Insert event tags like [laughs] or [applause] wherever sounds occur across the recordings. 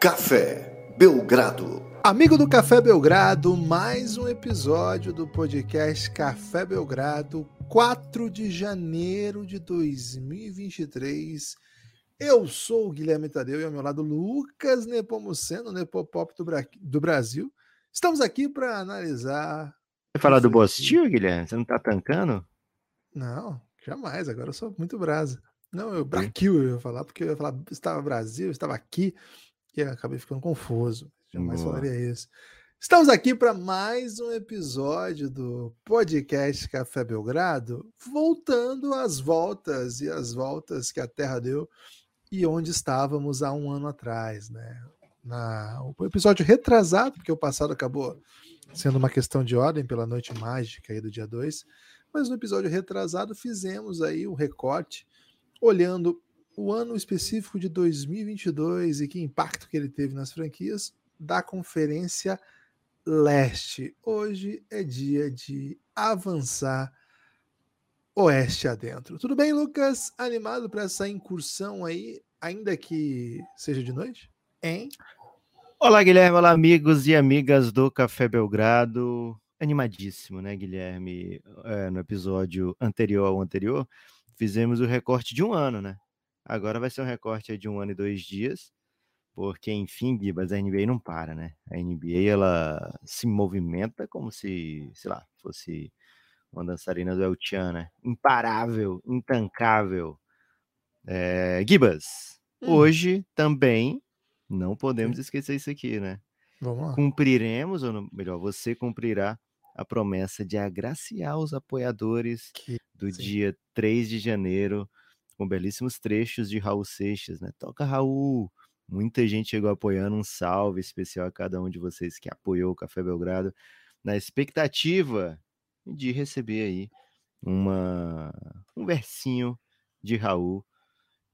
Café Belgrado. Amigo do Café Belgrado, mais um episódio do podcast Café Belgrado, 4 de janeiro de 2023. Eu sou o Guilherme Tadeu e ao meu lado Lucas Nepomuceno, Nepopop do, Bra do Brasil. Estamos aqui para analisar. Você falar do Bostil, Guilherme? Você não tá tancando? Não, jamais. Agora eu sou muito brasa. Não, eu Braquil eu ia falar, porque eu ia falar estava Brasil, estava aqui acabei ficando confuso. Jamais Boa. falaria isso. Estamos aqui para mais um episódio do podcast Café Belgrado, voltando às voltas e as voltas que a Terra deu e onde estávamos há um ano atrás, né? Na, o episódio retrasado, porque o passado acabou sendo uma questão de ordem pela noite mágica aí do dia 2, mas no episódio retrasado fizemos aí o um recorte olhando o ano específico de 2022 e que impacto que ele teve nas franquias da Conferência Leste. Hoje é dia de avançar oeste adentro. Tudo bem, Lucas? Animado para essa incursão aí, ainda que seja de noite? Hein? Olá, Guilherme. Olá, amigos e amigas do Café Belgrado. Animadíssimo, né, Guilherme? É, no episódio anterior ao anterior, fizemos o recorte de um ano, né? Agora vai ser um recorte de um ano e dois dias, porque, enfim, Bibas, a NBA não para, né? A NBA, ela se movimenta como se, sei lá, fosse uma dançarina do El Chan, né? Imparável, intancável. É, Gibas, hum. hoje também não podemos esquecer isso aqui, né? Vamos lá. Cumpriremos, ou melhor, você cumprirá a promessa de agraciar os apoiadores que... do Sim. dia 3 de janeiro com belíssimos trechos de Raul Seixas, né? Toca Raul! Muita gente chegou apoiando, um salve especial a cada um de vocês que apoiou o Café Belgrado, na expectativa de receber aí uma, um versinho de Raul,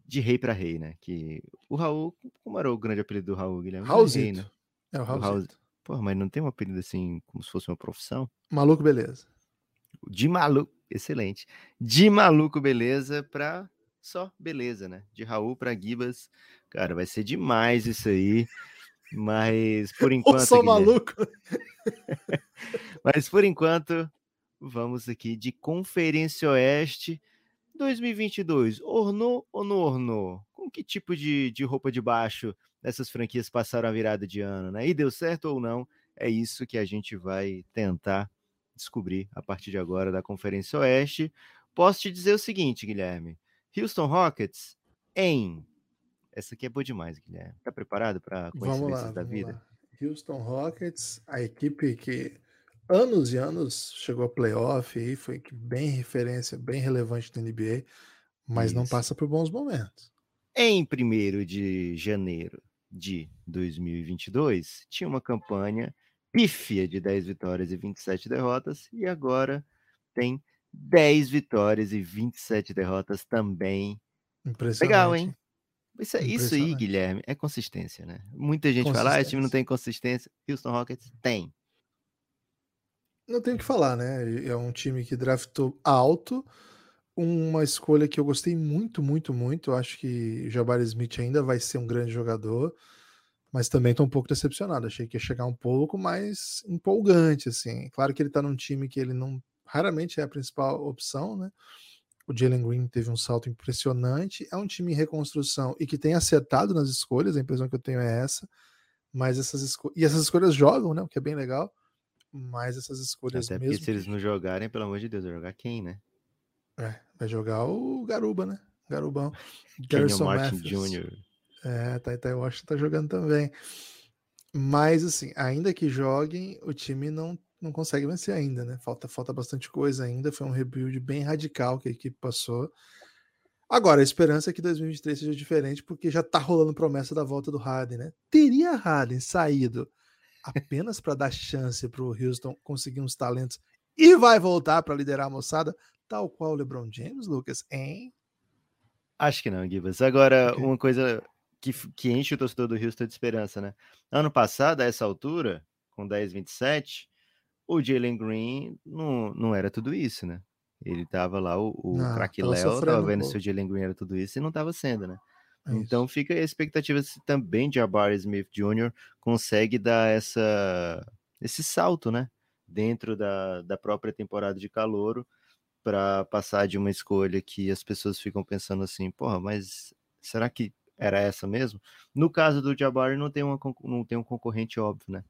de rei para rei, né? Que o Raul, como era o grande apelido do Raul, Guilherme? Raulzito. Rei, né? É o Raulzito. Pô, mas não tem um apelido assim, como se fosse uma profissão? Maluco, beleza. De maluco, excelente. De maluco, beleza, para só beleza, né? De Raul para Gibas. Cara, vai ser demais isso aí. Mas por enquanto. [laughs] Eu sou maluco. [laughs] Mas por enquanto, vamos aqui de Conferência Oeste 2022. Ornou ou não ornou? Com que tipo de, de roupa de baixo essas franquias passaram a virada de ano, né? E deu certo ou não? É isso que a gente vai tentar descobrir a partir de agora da Conferência Oeste. Posso te dizer o seguinte, Guilherme. Houston Rockets em. Essa aqui é boa demais, Guilherme. Tá preparado para coincidências lá, da vida? Lá. Houston Rockets, a equipe que anos e anos chegou a playoff e foi bem referência, bem relevante da NBA, mas Isso. não passa por bons momentos. Em 1 de janeiro de 2022, tinha uma campanha pífia de 10 vitórias e 27 derrotas, e agora tem 10 vitórias e 27 derrotas também. Impressionante. Legal, hein? Isso, isso aí, Guilherme, é consistência, né? Muita gente fala, ah, esse time não tem consistência. Houston Rockets tem. Não tem o que falar, né? É um time que draftou alto, uma escolha que eu gostei muito, muito, muito. Eu acho que Jabari Smith ainda vai ser um grande jogador, mas também estou um pouco decepcionado. Achei que ia chegar um pouco mais empolgante, assim. Claro que ele está num time que ele não raramente é a principal opção, né? O Jalen Green teve um salto impressionante. É um time em reconstrução e que tem acertado nas escolhas, a impressão que eu tenho é essa. Mas essas escolhas. E essas escolhas jogam, né? O que é bem legal. Mas essas escolhas Até mesmo. Porque se eles não jogarem, pelo amor de Deus, vai jogar quem, né? É, vai jogar o Garuba, né? Garubão. [laughs] Garrison Martin Jr. É, Taitai Washington tá jogando também. Mas, assim, ainda que joguem, o time não não consegue vencer ainda, né? Falta, falta bastante coisa ainda. Foi um rebuild bem radical que a equipe passou. Agora, a esperança é que 2023 seja diferente, porque já tá rolando promessa da volta do Harden, né? Teria Harden saído apenas para dar chance para o Houston conseguir uns talentos e vai voltar para liderar a moçada, tal qual o LeBron James, Lucas, hein? Acho que não, Gibas. Agora, okay. uma coisa que, que enche o torcedor do Houston de esperança, né? Ano passado, a essa altura, com 10, 27, o Jalen Green não, não era tudo isso, né? Ele tava lá, o, o craque Léo tava vendo um se o Jalen Green era tudo isso e não tava sendo, né? É então fica a expectativa se também Jabari Smith Jr. consegue dar essa, esse salto, né? Dentro da, da própria temporada de calouro para passar de uma escolha que as pessoas ficam pensando assim, porra, mas será que era essa mesmo? No caso do Jabari não tem, uma, não tem um concorrente óbvio, né?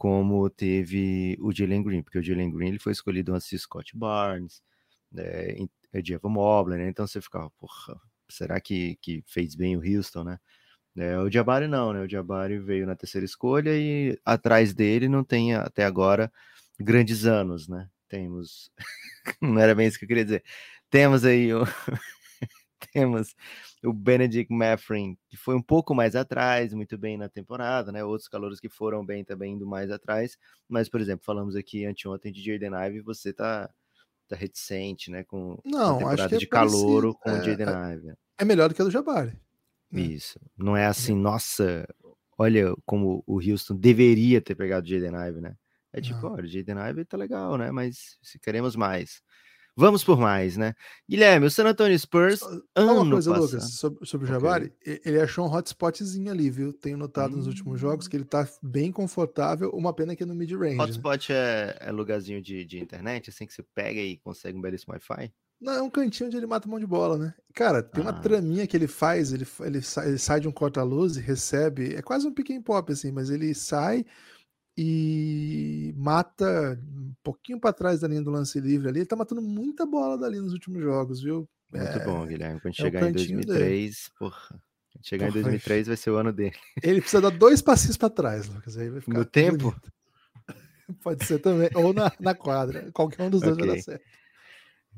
Como teve o Jalen Green, porque o Jalen Green ele foi escolhido antes de Scott Barnes, né, de Evan Mobley, né? Então você ficava, porra, será que, que fez bem o Houston, né? É, o Jabari não, né? O Jabari veio na terceira escolha e atrás dele não tem até agora grandes anos, né? Temos. [laughs] não era bem isso que eu queria dizer. Temos aí o. Temos o Benedict Maffrin, que foi um pouco mais atrás, muito bem na temporada, né? Outros calouros que foram bem também indo mais atrás. Mas, por exemplo, falamos aqui anteontem de Jaden Ive, você tá, tá reticente, né? Com não, a temporada acho que é de calouro parecido. com o Jaden É, Ive. É melhor do que a do Jabari. né? Isso. Não é assim, nossa, olha como o Houston deveria ter pegado o Jaden Ive, né? É tipo, Não. olha, o Jaden Ive tá legal, né? Mas se queremos mais. Vamos por mais, né? Guilherme, o San Antonio Spurs, Só ano uma coisa, passado. Lucas, sobre, sobre o. Jabari, e- ele achou um hotspotzinho ali, viu? Tenho notado nos últimos jogos Hum. que ele tá bem confortável, uma pena que é no mid-range. né? Hotspot é, é lugarzinho de, de internet, assim que você pega e consegue um belíssimo Wi-Fi? Não, é um cantinho onde ele mata mão de bola, né? Cara, tem uma Ah. traminha que ele faz, ele, ele, sai, ele sai de um corta-luz e recebe, é quase um pick and pop, assim, mas ele sai e mata um pouquinho pra trás da linha do lance livre ali. Ele tá matando muita bola dali nos últimos jogos, viu? Muito É, bom, Guilherme. Quando é chegar em cantinho dele. 2003, porra. Quando chegar em Porra, 2003 vai ser o ano dele. [laughs] Ele precisa dar dois passinhos pra trás, Lucas, aí vai ficar No tempo? bonito. [laughs] Pode ser também, ou na, na quadra. Qualquer um dos dois vai Ok. dar certo.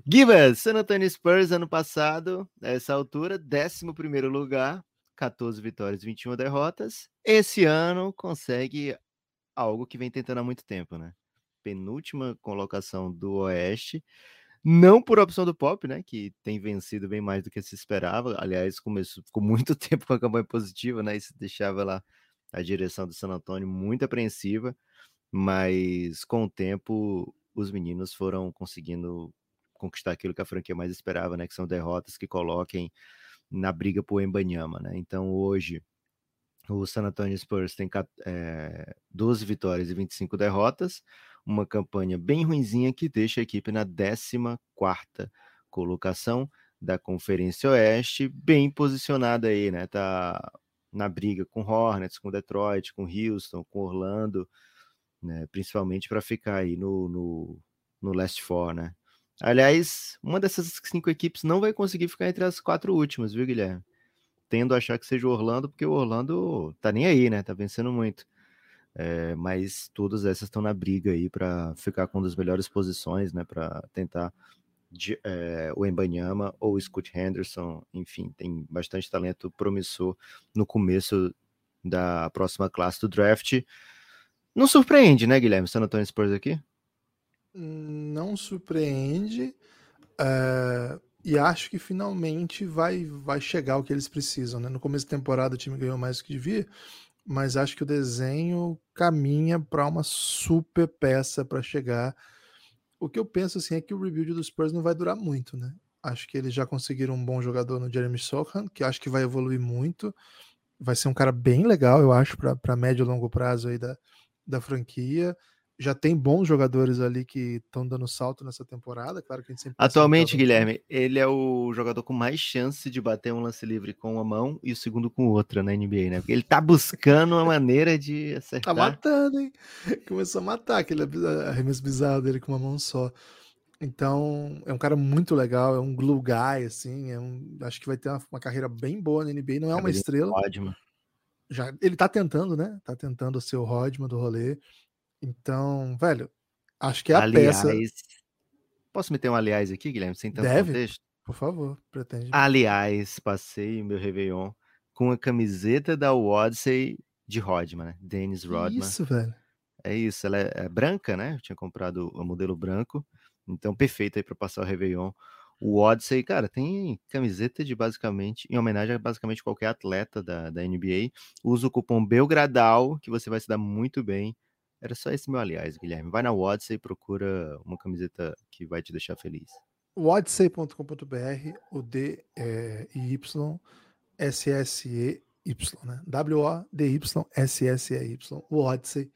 Gibas, San Antonio Spurs, ano passado, a essa altura, 11 lugar, 14 vitórias, 21 derrotas. Esse ano consegue algo que vem tentando há muito tempo, né? Penúltima colocação do Oeste, não por opção do Pop, né? Que tem vencido bem mais do que se esperava. Aliás, começou, ficou muito [laughs] tempo com a campanha positiva, né? Isso deixava lá a direção do San Antonio muito apreensiva, mas com o tempo os meninos foram conseguindo conquistar aquilo que a franquia mais esperava, né? Que são derrotas que coloquem na briga por Embanyama, né? Então hoje o San Antonio Spurs tem eh, 12 vitórias e 25 derrotas, uma campanha bem ruinzinha que deixa a equipe na 14ª colocação da Conferência Oeste, bem posicionada aí, né? Tá na briga com Hornets, com Detroit, com Houston, com Orlando, né? Principalmente para ficar aí no, no, no Last Four, né? Aliás, uma dessas cinco equipes não vai conseguir ficar entre as quatro últimas, viu, Guilherme? Tendo a achar que seja o Orlando, porque o Orlando tá nem aí, né? Tá vencendo muito. É, mas todas essas estão na briga aí para ficar com uma das melhores posições, né? Para tentar de- é, o Embanyama ou o Scott Henderson, enfim, tem bastante talento promissor no começo da próxima classe do draft. Não surpreende, né, Guilherme? San Antonio Spurs aqui? Não surpreende. eh, e acho que finalmente vai, vai chegar o que eles precisam. Né? No começo da temporada o time ganhou mais do que devia, mas acho que o desenho caminha para uma super peça para chegar. O que eu penso assim é que o rebuild dos Spurs não vai durar muito, né? Acho que eles já conseguiram um bom jogador no Jeremy Sohan, que acho que vai evoluir muito. Vai ser um cara bem legal, eu acho, para médio e longo prazo aí da, da franquia. Já tem bons jogadores ali que estão dando salto nessa temporada. Claro que a gente sempre Atualmente, Guilherme, ele é o jogador com mais chance de bater um lance livre com uma mão e o segundo com outra na NBA, né? Porque ele tá buscando uma maneira de Tá acertar. matando, hein? [laughs] Começou a matar aquele arremesso bizarro dele com uma mão só. Então, é um cara muito legal, é um glue guy, assim, é um, acho que vai ter uma, uma carreira bem boa na NBA, não é uma Cabelinho estrela, Rodman. já, ele tá tentando, né? Tá tentando ser o Rodman do rolê. Então, velho, acho que é a aliás, peça, posso meter um aliás aqui, Guilherme, sem tanto Deve. contexto? por favor, pretende. Aliás, passei meu Réveillon com a camiseta da Odyssey de Rodman, né? Dennis Rodman. Isso, velho. É isso, ela é, é branca, né? Eu tinha comprado o modelo branco, então perfeito aí para passar o Réveillon. O Odyssey, cara, tem camiseta de basicamente, em homenagem a basicamente qualquer atleta da, da NBA. Usa o cupom Belgradal, que você vai se dar muito bem. Era só esse meu aliás, Guilherme. Vai na Odyssey e procura uma camiseta que vai te deixar feliz. Odyssey.com.br, o D é, e Y W-O-D-Y-S-S-E-Y, né? W-O-D-Y-S-S-E-Y, o Odyssey.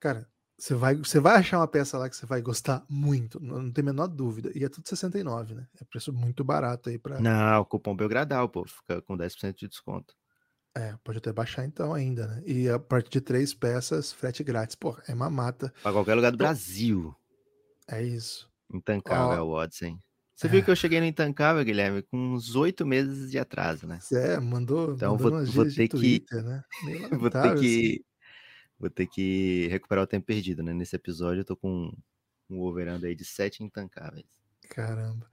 Cara, você vai, você vai achar uma peça lá que você vai gostar muito, não, não tem a menor dúvida. E é tudo 69, né? É preço muito barato aí para. Não, o cupom Belgradal, pô, fica com 10% de desconto. É, pode até baixar então ainda, né? E a partir de três peças, frete grátis. Pô, é uma mata. Pra qualquer lugar do Brasil. É isso. Intancável Ó, o. Você viu que eu cheguei no Intancável, Guilherme, com uns oito meses de atraso, né? É, mandou, Então mandou vou, umas vou ter que né? [laughs] Vou ter lamentável, assim. que vou ter que recuperar o tempo perdido, né? Nesse episódio eu tô com um overando aí de sete intancáveis. Caramba.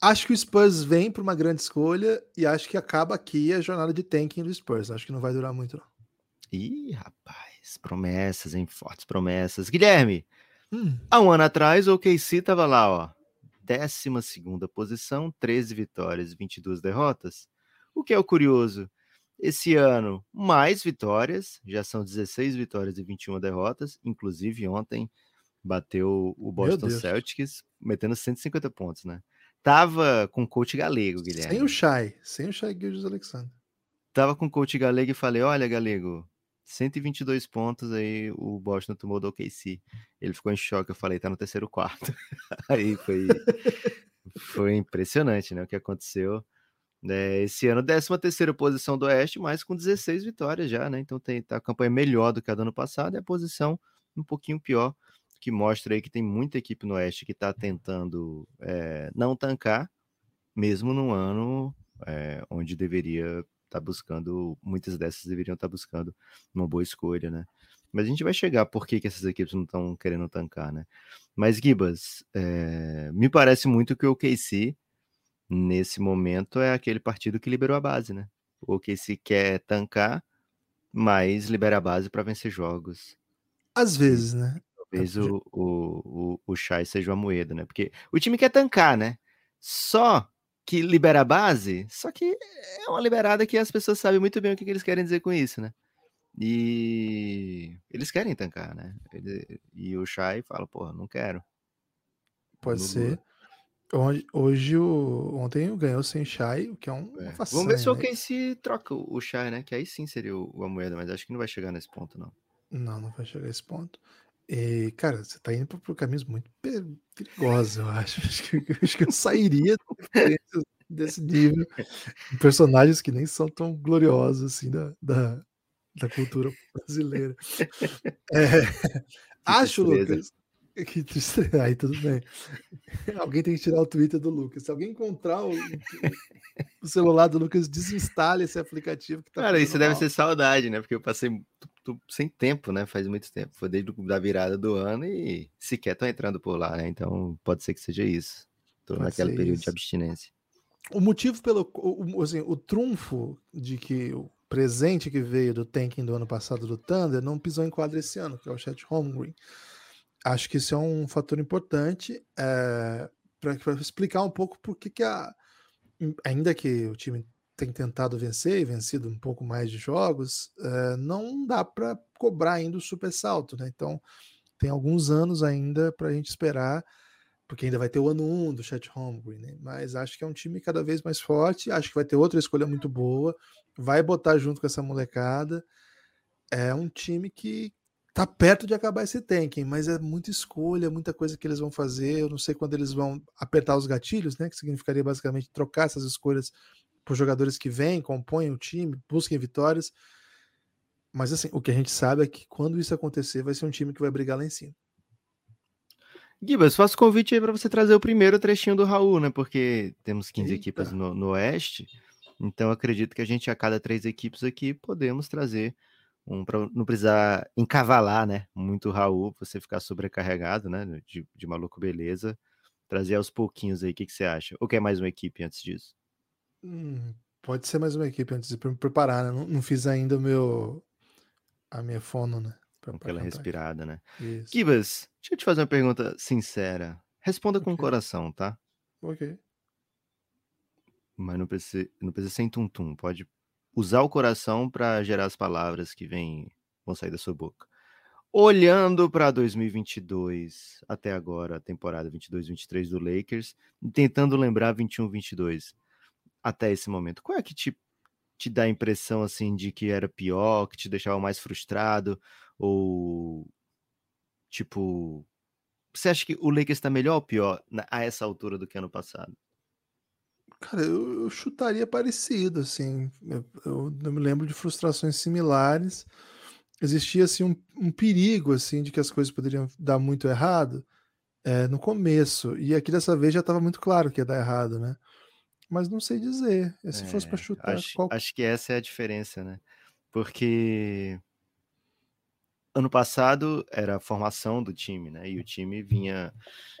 Acho que o Spurs vem para uma grande escolha e acho que acaba aqui a jornada de tanking do Spurs. Acho que não vai durar muito, não. Ih, rapaz, promessas, hein? Fortes promessas. Guilherme, Hum, há um ano atrás o OKC tava lá, ó. 12 segunda posição, 13 vitórias, 22 derrotas. O que é o curioso? Esse ano, mais vitórias, já são 16 vitórias e 21 derrotas. Inclusive, ontem bateu o Boston. Celtics, metendo 150 pontos, né? Tava com o coach galego, Guilherme. sem o Shai, sem o Shai Gildes Alexander. Tava com o coach galego e falei: Olha, galego, 122 pontos aí o Boston tomou do OKC. Ele ficou em choque. Eu falei: Tá no terceiro quarto. [laughs] aí foi, foi impressionante, né? O que aconteceu. É, esse ano, 13 terceira posição do Oeste, mas com 16 vitórias já, né? Então tem tá a campanha melhor do que a do ano passado e a posição um pouquinho pior, que mostra aí que tem muita equipe no Oeste que está tentando é, não tancar, mesmo num ano é, onde deveria estar buscando, muitas dessas deveriam estar buscando uma boa escolha, né? Mas a gente vai chegar por que, que essas equipes não estão querendo tancar, né? Mas, Gibas, é, me parece muito que o OKC, nesse momento, é aquele partido que liberou a base, né? O OKC quer tancar, mas libera a base para vencer jogos. Às vezes, né? Talvez É, o, o, o, o Shai seja uma moeda, né? Porque o time quer tancar, né? Só que libera a base, só que é uma liberada que as pessoas sabem muito bem o que, que eles querem dizer com isso, né? E eles querem tancar, né? Ele- e o Shai fala, porra, não quero. Pode ser. Hoje, hoje o, ontem ganhou sem Shai, o que é um, É. uma façanha. Vamos ver se né? OKC troca o Shai, né? Que aí sim seria o, o Amoeda, mas acho que não vai chegar nesse ponto, não. Não, não vai chegar a esse ponto. E, cara, você tá indo por, caminhos muito pe- perigosos, eu acho. [laughs] Acho que, acho que eu sairia desse nível em personagens que nem são tão gloriosos assim da, da, da cultura brasileira. É, [laughs] acho, tristeza. Lucas. [laughs] Que tristeza. Aí tudo bem. Alguém tem que tirar o Twitter do Lucas. Se alguém encontrar o, o celular do Lucas, desinstale esse aplicativo que tá Cara, isso fazendo deve mal. ser saudade, né? Porque eu passei sem tempo, né? Faz muito tempo. Foi desde da virada do ano e sequer tô entrando por lá, né? Então pode ser que seja isso. Tô Pode naquele período isso. de abstinência. O motivo pelo o, assim, o trunfo de que o presente que veio do tanking do ano passado do Thunder não pisou em quadra esse ano, que é o Chat Holmgren. Acho que isso é um fator importante para explicar um pouco por que, que a, ainda que o time tem tentado vencer e vencido um pouco mais de jogos, eh, não dá para cobrar ainda o super salto, né? Então tem alguns anos ainda para a gente esperar porque ainda vai ter o ano 1 um do Chat Holmgren, né? Mas acho que é um time cada vez mais forte, acho que vai ter outra escolha muito boa, vai botar junto com essa molecada. É um time que tá perto de acabar esse tanking, mas é muita escolha, muita coisa que eles vão fazer. Eu não sei quando eles vão apertar os gatilhos, né? Que significaria basicamente trocar essas escolhas por jogadores que vêm, compõem o time, busquem vitórias. Mas assim, o que a gente sabe é que quando isso acontecer, vai ser um time que vai brigar lá em cima. Gibas, faço convite aí para você trazer o primeiro trechinho do Raul, né? Porque temos 15 Eita. equipes no, no Oeste. Então acredito que a gente, a cada três equipes aqui, podemos trazer um para não precisar encavalar, né? Muito o Raul, você ficar sobrecarregado, né? De, de maluco beleza. Trazer aos pouquinhos aí, o que, que você acha? Ou quer mais uma equipe antes disso? Hum, pode ser mais uma equipe antes de me preparar, né? Não, não fiz ainda o meu a minha fono, né? Pra- pra aquela aqui. respirada, né? Isso. Gibas, deixa eu te fazer uma pergunta sincera. Responda com o coração, tá? Ok. Mas não precisa, não precisa ser em tum-tum. Pode usar o coração para gerar as palavras que vêm, vão sair da sua boca. Olhando para 2022, até agora, a temporada 22-23 do Lakers, e tentando lembrar 21-22 até esse momento, qual é que te te dá a impressão assim de que era pior, que te deixava mais frustrado ou tipo, você acha que o Lakers está melhor ou pior a essa altura do que ano passado? Cara, eu, eu chutaria parecido, assim. Eu, eu, me lembro de frustrações similares. Existia assim um, um, perigo assim de que as coisas poderiam dar muito errado é, no começo. E aqui dessa vez já estava muito claro que ia dar errado, né? Mas não sei dizer. Se é, fosse para chutar, acho, qual... acho que essa é a diferença, né? Porque ano passado era a formação do time, né? E o time vinha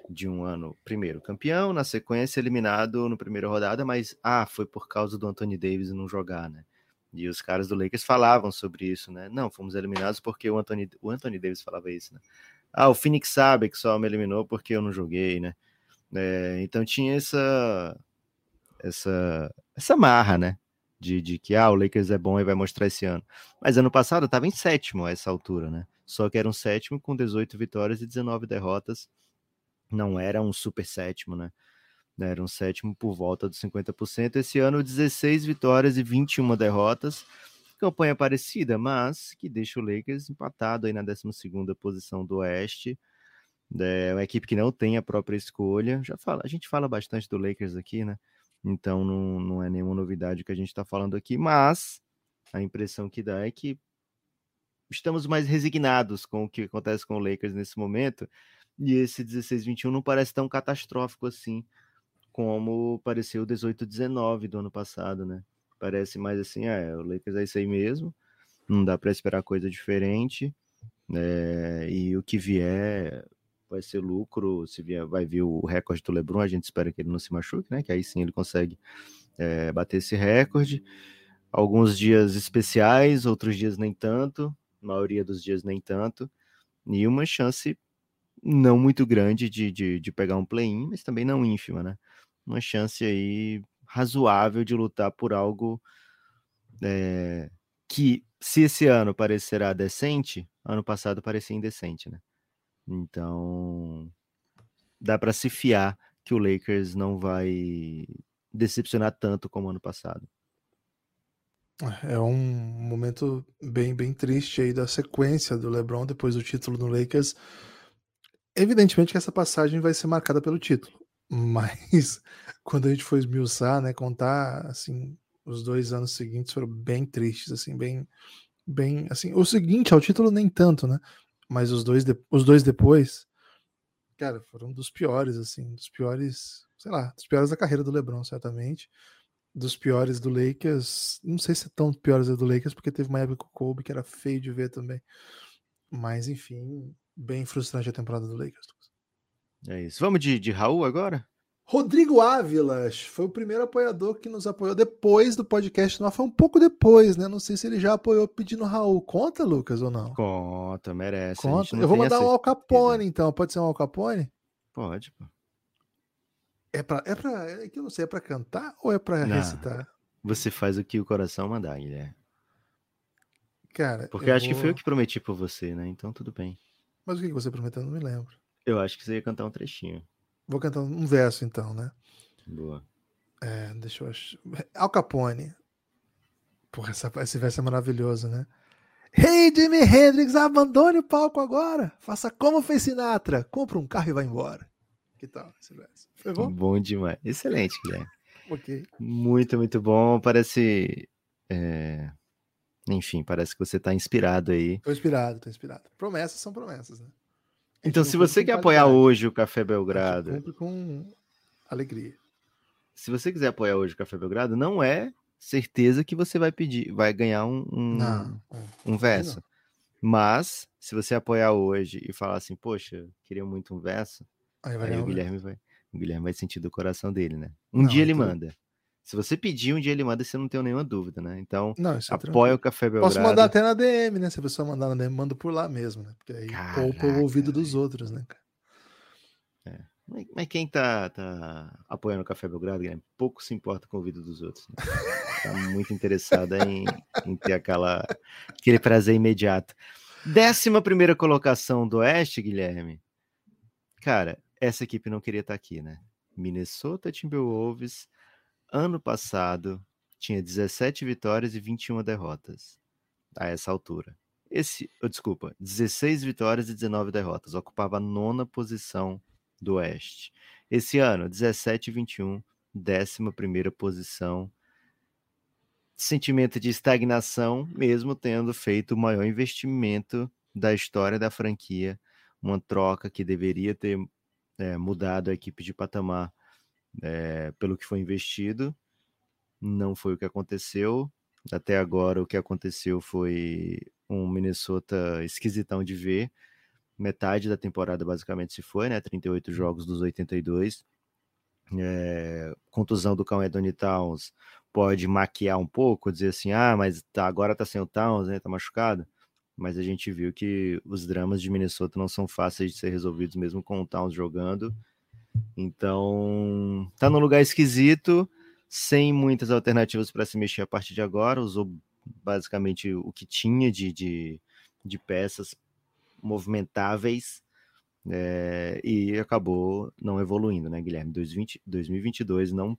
de um ano, primeiro campeão, na sequência eliminado no primeira rodada, mas ah, foi por causa do Anthony Davis não jogar, né? E os caras do Lakers falavam sobre isso, né? Não, fomos eliminados porque o Anthony, o Anthony Davis falava isso, né? Ah, o Phoenix sabe que só me eliminou porque eu não joguei, né? É, então tinha essa essa essa marra, né? de, de que ah, o Lakers é bom e vai mostrar esse ano. Mas ano passado estava em sétimo a essa altura, né? Só que era um sétimo com 18 vitórias e 19 derrotas. Não era um super sétimo, né? Era um sétimo por volta dos 50%. Esse ano, 16 vitórias e 21 derrotas. Campanha parecida, mas que deixa o Lakers empatado aí na 12 posição do Oeste. É uma equipe que não tem a própria escolha. Já fala, a gente fala bastante do Lakers aqui, né? Então não, não é nenhuma novidade que a gente está falando aqui, mas a impressão que dá é que estamos mais resignados com o que acontece com o Lakers nesse momento, e esse 16-21 não parece tão catastrófico assim como pareceu o 18-19 do ano passado, né? Parece mais assim, ah, é, o Lakers é isso aí mesmo, não dá para esperar coisa diferente, é, e o que vier vai ser lucro, se vier, vai vir o recorde do LeBron, a gente espera que ele não se machuque, né? Que aí sim ele consegue é, bater esse recorde. Alguns dias especiais, outros dias nem tanto, maioria dos dias nem tanto, e uma chance não muito grande de, de, de pegar um play-in, mas também não ínfima, né? Uma chance aí razoável de lutar por algo é, que, se esse ano parecerá decente, ano passado parecia indecente, né? Então, dá para se fiar que o Lakers não vai decepcionar tanto como ano passado. É um momento bem, bem triste aí da sequência do LeBron depois do título no Lakers. Evidentemente que essa passagem vai ser marcada pelo título, mas [laughs] quando a gente for esmiuçar, né, contar assim, os dois anos seguintes foram bem tristes, assim, bem, bem, assim, o seguinte ao título nem tanto, né? Mas os dois, de, os dois depois, cara, foram dos piores, assim, dos piores, sei lá, dos piores da carreira do LeBron, certamente. Dos piores do Lakers, não sei se é tão piores do Lakers, porque teve uma época com o Kobe que era feio de ver também. Mas, enfim, bem frustrante a temporada do Lakers. É isso. Vamos de, de Raul agora? Rodrigo Ávilas foi o primeiro apoiador que nos apoiou depois do podcast. Não foi um pouco depois, né? Não sei se ele já apoiou pedindo Raul. Conta, Lucas, ou não? Conta, merece. Conta. Eu vou mandar um Al Capone, então. Pode ser um Al Capone? Pode, pô. É pra. É pra. É que eu não sei, é pra cantar ou é pra não, recitar? Você faz o que o coração mandar, Guilherme. Cara. Porque eu acho vou... que foi eu que prometi por você, né? Então tudo bem. Mas o que você prometeu? Eu não me lembro. Eu acho que você ia cantar um trechinho. Vou cantar um verso então, né? Boa. É, deixa eu achar. Al Capone. Porra, essa, esse verso é maravilhoso, né? Hey, Jimi Hendrix, abandone o palco agora. Faça como fez Sinatra. Compra um carro e vá embora. Que tal esse verso? Foi bom? Bom demais. Excelente, Guilherme. ok. Muito, muito bom. Parece. É... Enfim, parece que você está inspirado aí. Tô inspirado, tô inspirado. Promessas são promessas, né? Então, se você quer apoiar hoje o Café Belgrado. Cumpre com alegria. Se você quiser apoiar hoje o Café Belgrado, não é certeza que você vai pedir, vai ganhar um, um, não, um verso. Não. Mas, se você apoiar hoje e falar assim, poxa, queria muito um verso, aí, aí o Guilherme vai, o Guilherme vai sentir do coração dele, né? Um não, dia ele então... manda. Se você pedir, um dia ele manda, você não tem nenhuma dúvida, né? Então, não, é apoia o Café Belgrado. Posso mandar até na DM, né? Se a pessoa mandar na DM, manda por lá mesmo, né? Porque aí Caraca, poupa o ouvido dos outros, né, É. Mas quem tá, tá apoiando o Café Belgrado, Guilherme, pouco se importa com o ouvido dos outros. Né? Tá muito interessada em, em, ter aquela, aquele prazer imediato. Décima primeira colocação do Oeste, Guilherme. Cara, essa equipe não queria estar tá aqui, né? Minnesota Timberwolves ano passado tinha 17 vitórias e 21 derrotas a essa altura. Esse, oh, desculpa, 16 vitórias e 19 derrotas, ocupava a nona posição do Oeste. Esse ano, 17 e 21, décima primeira posição. Sentimento de estagnação, mesmo tendo feito o maior investimento da história da franquia, uma troca que deveria ter é, mudado a equipe de patamar é, pelo que foi investido. Não foi o que aconteceu. Até agora, o que aconteceu foi um Minnesota esquisitão de ver. Metade da temporada basicamente se foi, né? 38 jogos dos 82. É, contusão do Cão Anthony Towns pode maquiar um pouco, dizer assim, ah, mas tá, agora tá sem o Towns, né? Tá machucado. Mas a gente viu que os dramas de Minnesota não são fáceis de ser resolvidos mesmo com o Towns jogando. Então, tá num lugar esquisito, sem muitas alternativas para se mexer a partir de agora. Usou basicamente o que tinha de, de, de peças movimentáveis é, e acabou não evoluindo, né, Guilherme? 2020, 2022 não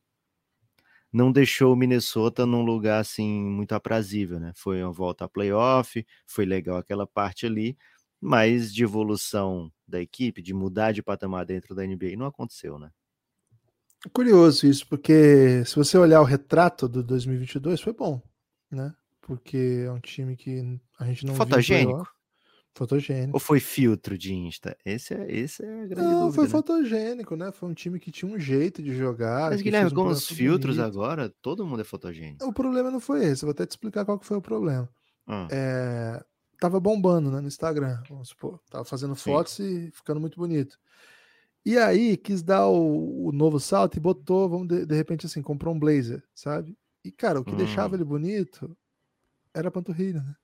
não deixou o Minnesota num lugar assim muito aprazível, né? Foi uma volta a playoff, foi legal aquela parte ali, mas de evolução da equipe, de mudar de patamar dentro da NBA, não aconteceu, né? É curioso isso, porque se você olhar o retrato do 2022, foi bom, né? Porque é um time que a gente não Fotogênico? Fotogênico. Ou foi filtro de Insta? Esse é, esse é a grande Não, dúvida, foi né? fotogênico, né? Foi um time que tinha um jeito de jogar. Mas, que Guilherme, um com os filtros bonito. agora, todo mundo é fotogênico. O problema não foi esse, eu vou até te explicar qual que foi o problema. Ah, É, tava bombando né, no Instagram, vamos supor. Tava fazendo Sim. fotos e ficando muito bonito. E aí quis dar o, o novo salto e botou, vamos de, de repente assim, comprou um blazer, sabe? E cara, o que deixava Hum. ele bonito era a panturrilha, né?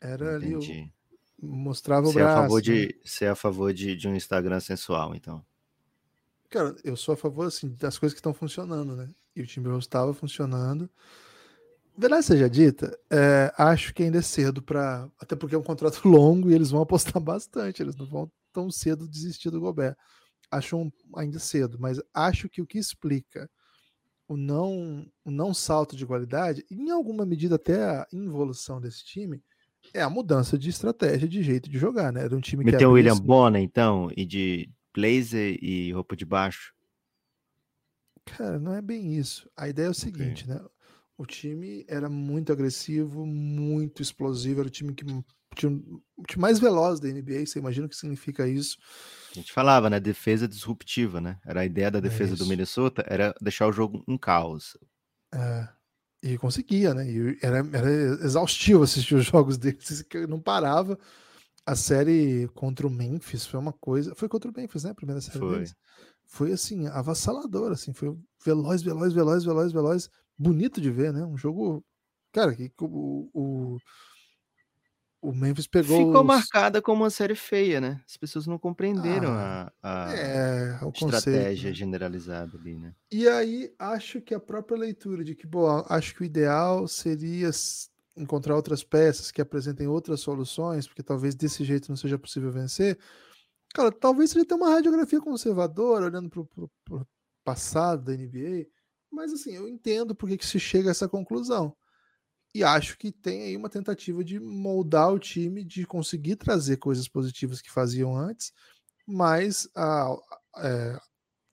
Era ali o, entendi. mostrava o Você é a braço. favor né? de, você é a favor de, de um Instagram sensual, então. Cara, eu sou a favor assim das coisas que estão funcionando, né? E o Timberwolves estava funcionando. Verdade seja dita, é, acho que ainda é cedo para, até porque é um contrato [laughs] longo e eles vão apostar bastante. Eles não vão tão cedo desistir do Gobert. Acho um- ainda cedo, mas acho que o que explica o não, o não salto de qualidade, e em alguma medida até a involução desse time, é a mudança de estratégia, de jeito de jogar, né? Era um time que Meteu o William Bonner, então, e de blazer e roupa de baixo. Cara, não é bem isso. A ideia é o seguinte, né? O time era muito agressivo, muito explosivo, era o time que o time mais veloz da NBA. Você imagina o que significa isso? A gente falava, né? Defesa disruptiva, né? Era a ideia da defesa do isso. Minnesota, era deixar o jogo um caos. É, e conseguia, né? E era, era exaustivo assistir os [laughs] jogos deles, que não parava. A série contra o Memphis foi uma coisa. Foi contra o Memphis, né? A primeira série Foi. deles. Foi assim, avassalador, assim, foi veloz, veloz, veloz, veloz, veloz, bonito de ver, né? Um jogo, cara, que o, o, o Memphis pegou Ficou os- marcada como uma série feia, né? As pessoas não compreenderam Ah, a, a é, estratégia né? generalizada ali, né? E aí, acho que a própria leitura de que, bom, acho que o ideal seria encontrar outras peças que apresentem outras soluções, porque talvez desse jeito não seja possível vencer. Cara, talvez seja ter uma radiografia conservadora, olhando para o passado da NBA, mas assim, eu entendo por que se chega a essa conclusão. E acho que tem aí uma tentativa de moldar o time, de conseguir trazer coisas positivas que faziam antes, mas a, é,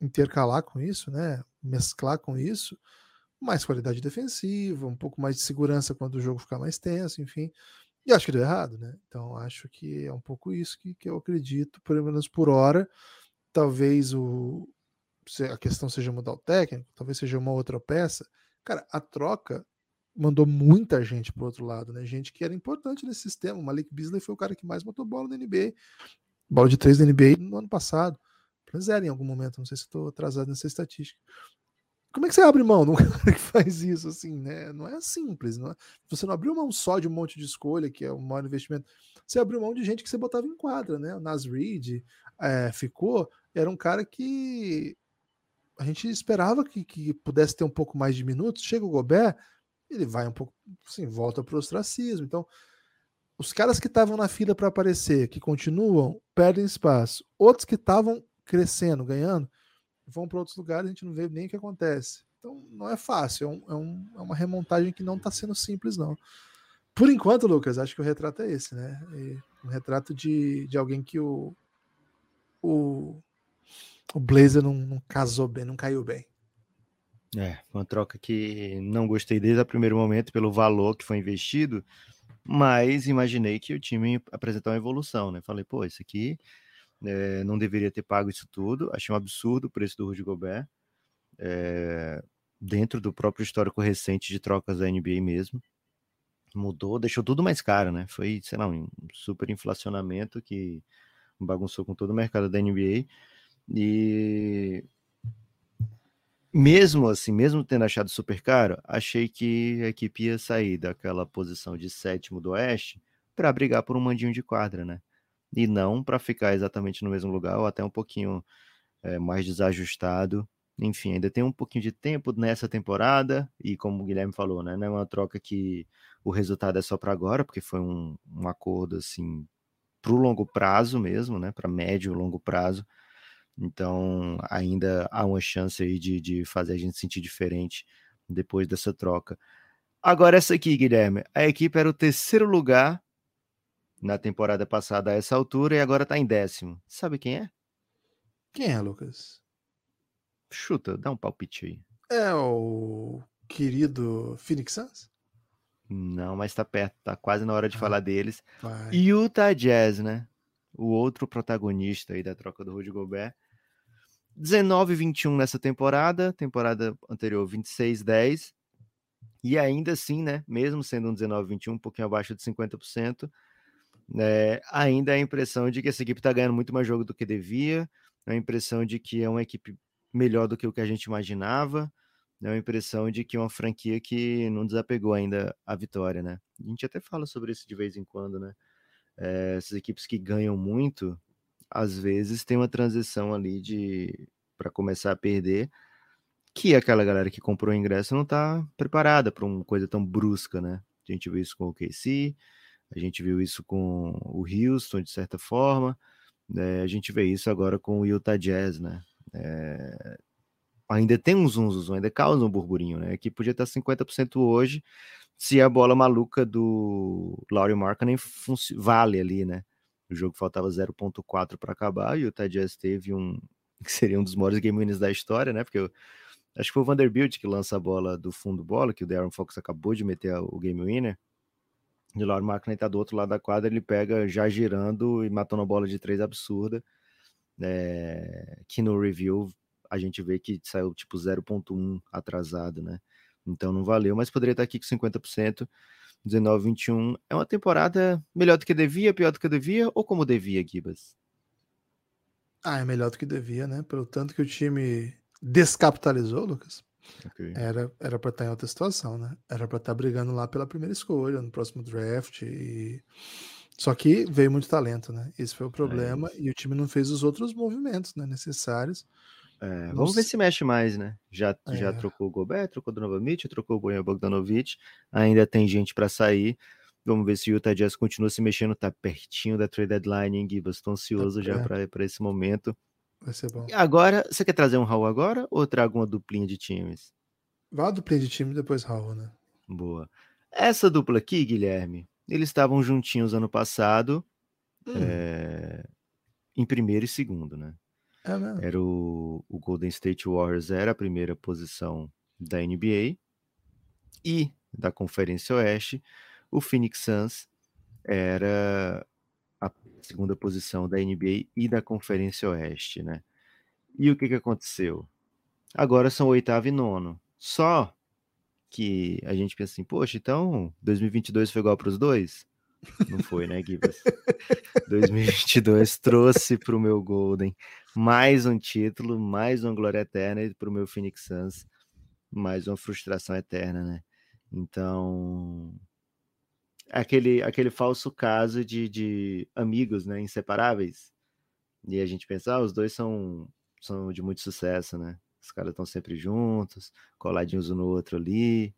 intercalar com isso, né? Mesclar com isso, mais qualidade defensiva, um pouco mais de segurança quando o jogo ficar mais tenso, enfim. E acho que deu errado, né? Então acho que é um pouco isso que, que eu acredito, pelo menos por hora. Talvez o, a questão seja mudar o técnico, talvez seja uma outra peça. Cara, a troca mandou muita gente pro outro lado, né? Gente que era importante nesse sistema. O Malik Beasley foi o cara que mais botou bola na NBA. Bola de três da NBA no ano passado. Menos era em algum momento, não sei se estou atrasado nessa estatística. Como é que você abre mão de um [laughs] cara que faz isso assim, né? Não é simples, não é? Você não abriu mão só de um monte de escolha, que é o maior investimento. Você abriu mão de gente que você botava em quadra, né? O Nas Reed é, ficou, era um cara que a gente esperava que, que pudesse ter um pouco mais de minutos. Chega o Gobert, ele vai um pouco, assim, volta para o ostracismo. Então, os caras que estavam na fila para aparecer, que continuam, perdem espaço. Outros que estavam crescendo, ganhando, vão para outros lugares, a gente não vê nem o que acontece. Então não é fácil, é, um, é, um, é uma remontagem que não está sendo simples, não. Por enquanto, Lucas, acho que o retrato é esse, né? Um retrato de, de alguém que o, o, o Blazer não, não casou bem, não caiu bem. É, uma troca que não gostei desde o primeiro momento pelo valor que foi investido, mas imaginei que o time apresentar uma evolução, né? Falei, pô, isso aqui é, não deveria ter pago isso tudo. Achei um absurdo o preço do Rudy Gobert, é, dentro do próprio histórico recente de trocas da NBA mesmo. Mudou, deixou tudo mais caro, né? Foi, sei lá, um super inflacionamento que bagunçou com todo o mercado da NBA. E mesmo assim, mesmo tendo achado super caro, achei que a equipe ia sair daquela posição de sétimo do Oeste para brigar por um mandinho de quadra, né? E não para ficar exatamente no mesmo lugar ou até um pouquinho é, mais desajustado. Enfim, ainda tem um pouquinho de tempo nessa temporada e como o Guilherme falou, né, não é uma troca que o resultado é só para agora, porque foi um, um acordo assim para o longo prazo mesmo, né, para médio e longo prazo. Então, ainda há uma chance aí de, de fazer a gente sentir diferente depois dessa troca. Agora, essa aqui, Guilherme, a equipe era o terceiro lugar na temporada passada a essa altura e agora está em décimo. Sabe quem é? Quem é, Lucas? Chuta, dá um palpite aí. É o querido Phoenix Suns? Não, mas tá perto, tá quase na hora de ah, falar deles. Vai. Utah Jazz, né? O outro protagonista aí da troca do Rudy Gobert. 19 21 nessa temporada, temporada anterior 26 10. E ainda assim, né, mesmo sendo um 19 21, um pouquinho abaixo de 50%, né, ainda a impressão de que essa equipe está ganhando muito mais jogo do que devia, é a impressão de que é uma equipe melhor do que o que a gente imaginava, é a impressão de que é uma franquia que não desapegou ainda a vitória, né? A gente até fala sobre isso de vez em quando, né? É, essas equipes que ganham muito, às vezes tem uma transição ali de para começar a perder, que aquela galera que comprou o ingresso não está preparada para uma coisa tão brusca, né? A gente viu isso com o KC, a gente viu isso com o Houston, de certa forma, né? a gente vê isso agora com o Utah Jazz, né? É... Ainda tem uns uns, ainda causa um burburinho, né? Que podia estar 50% hoje, se a bola maluca do Laurie Markkanen vale ali, né? O jogo faltava 0.4 para acabar e o Jazz teve um [laughs] que seria um dos maiores game winners da história, né? Porque eu, acho que foi o Vanderbilt que lança a bola do fundo bola, que o Darren Fox acabou de meter o game winner. E o Laurie Markkanen tá do outro lado da quadra, ele pega já girando e matando a bola de três absurda. É, que no review a gente vê que saiu tipo 0.1 atrasado, né? Então não valeu, mas poderia estar aqui com 50%. 19, 21. É uma temporada melhor do que devia, pior do que devia, ou como devia, Gibas? Ah, é melhor do que devia, né? Pelo tanto que o time descapitalizou, Lucas. Okay. Era era para estar em outra situação, né? Era para estar brigando lá pela primeira escolha no próximo draft e só que veio muito talento, né? Esse foi o é problema é e o time não fez os outros movimentos, né, necessários é, vamos ver se mexe mais, né? Já, é. já trocou o Gobert, trocou o Donovan Mitchell, trocou o Bojan Bogdanovic, ainda tem gente para sair. Vamos ver se o Utah Jazz continua se mexendo, tá pertinho da trade deadline, hein, Gibas? Tô ansioso tá já para esse momento. Vai ser bom. Agora, você quer trazer um Raul agora ou traga uma duplinha de times? Vá a duplinha de time depois Raul, né? Boa. Essa dupla aqui, Guilherme, eles estavam juntinhos ano passado, hum. é, em primeiro e segundo, né? É era o, o, Golden State Warriors era a primeira posição da NBA e da Conferência Oeste, o Phoenix Suns era a segunda posição da NBA e da Conferência Oeste, né? E o que, que aconteceu? Agora são oitavo e nono. Só que a gente pensa assim, poxa, então 2022 foi igual para os dois? Não foi, né, Gibas? 2022 trouxe para o meu Golden mais um título, mais uma glória eterna e para o meu Phoenix Suns mais uma frustração eterna, né? Então, aquele, aquele falso caso de, de amigos, né, inseparáveis. E a gente pensa, ah, os dois são, são de muito sucesso, né? Os caras estão sempre juntos, coladinhos um no outro ali.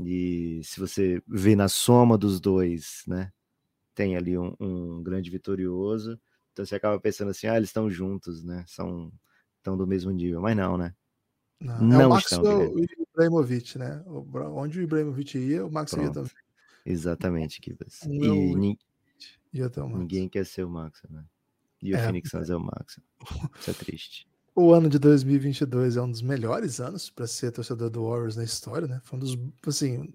E se você vê na soma dos dois, né? Tem ali um, um grande vitorioso. Então você acaba pensando assim, ah, eles estão juntos, né? São estão do mesmo nível, mas não, né? Não, não é o Maxwell e o Ibrahimovic, né? Onde o Ibrahimovic ia, o Maxwell ia também. Exatamente, Kibas. É e ni... ninguém quer ser o Maxwell, né? E o é, Phoenix Suns é o Maxwell. [laughs] Isso é triste. O ano de 2022 é um dos melhores anos para ser torcedor do Warriors na história, né? Foi um dos, assim,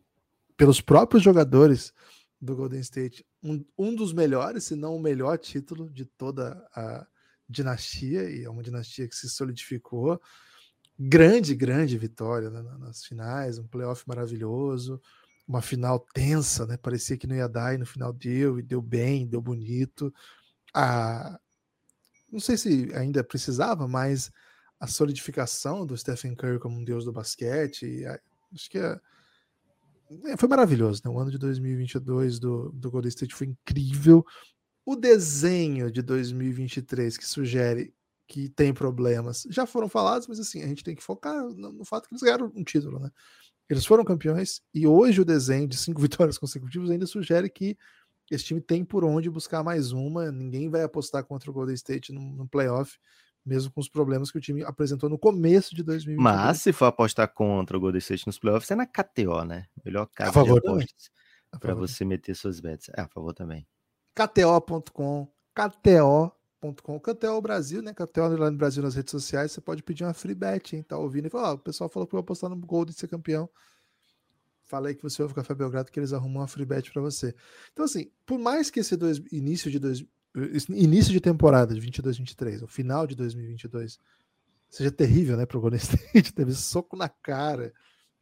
pelos próprios jogadores do Golden State, um, um dos melhores, se não o melhor título de toda a dinastia, e é uma dinastia que se solidificou. Grande, grande vitória né, nas finais, um playoff maravilhoso, uma final tensa, né? Parecia que não ia dar, e no final deu, e deu bem, deu bonito. A, não sei se ainda precisava, mas a solidificação do Stephen Curry como um deus do basquete, acho que é, é, foi maravilhoso. Né? O ano de 2022 do, do Golden State foi incrível. O desenho de 2023 que sugere que tem problemas já foram falados, mas assim, a gente tem que focar no, no fato que eles ganharam um título, né? Eles foram campeões e hoje o desenho de cinco [laughs] vitórias consecutivas ainda sugere que esse time tem por onde buscar mais uma. Ninguém vai apostar contra o Golden State no, no playoff, mesmo com os problemas que o time apresentou no começo de 2020. Mas se for apostar contra o Golden State nos playoffs, é na KTO, né? Melhor casa a favor de apostas para você meter suas bets. É a favor também. KTO.com, KTO.com, KTO Brasil, né? KTO no Brasil nas redes sociais, você pode pedir uma free bet, hein? Tá ouvindo e falar, o pessoal falou que eu vou apostar no Golden ser campeão falei que você ouve o Café Belgrado que eles arrumam uma free bet para você. Então, assim, por mais que esse dois, início de dois, início de temporada de 22, 23, o final de 2022 seja terrível, né, pro Golden [laughs] State, teve soco na cara,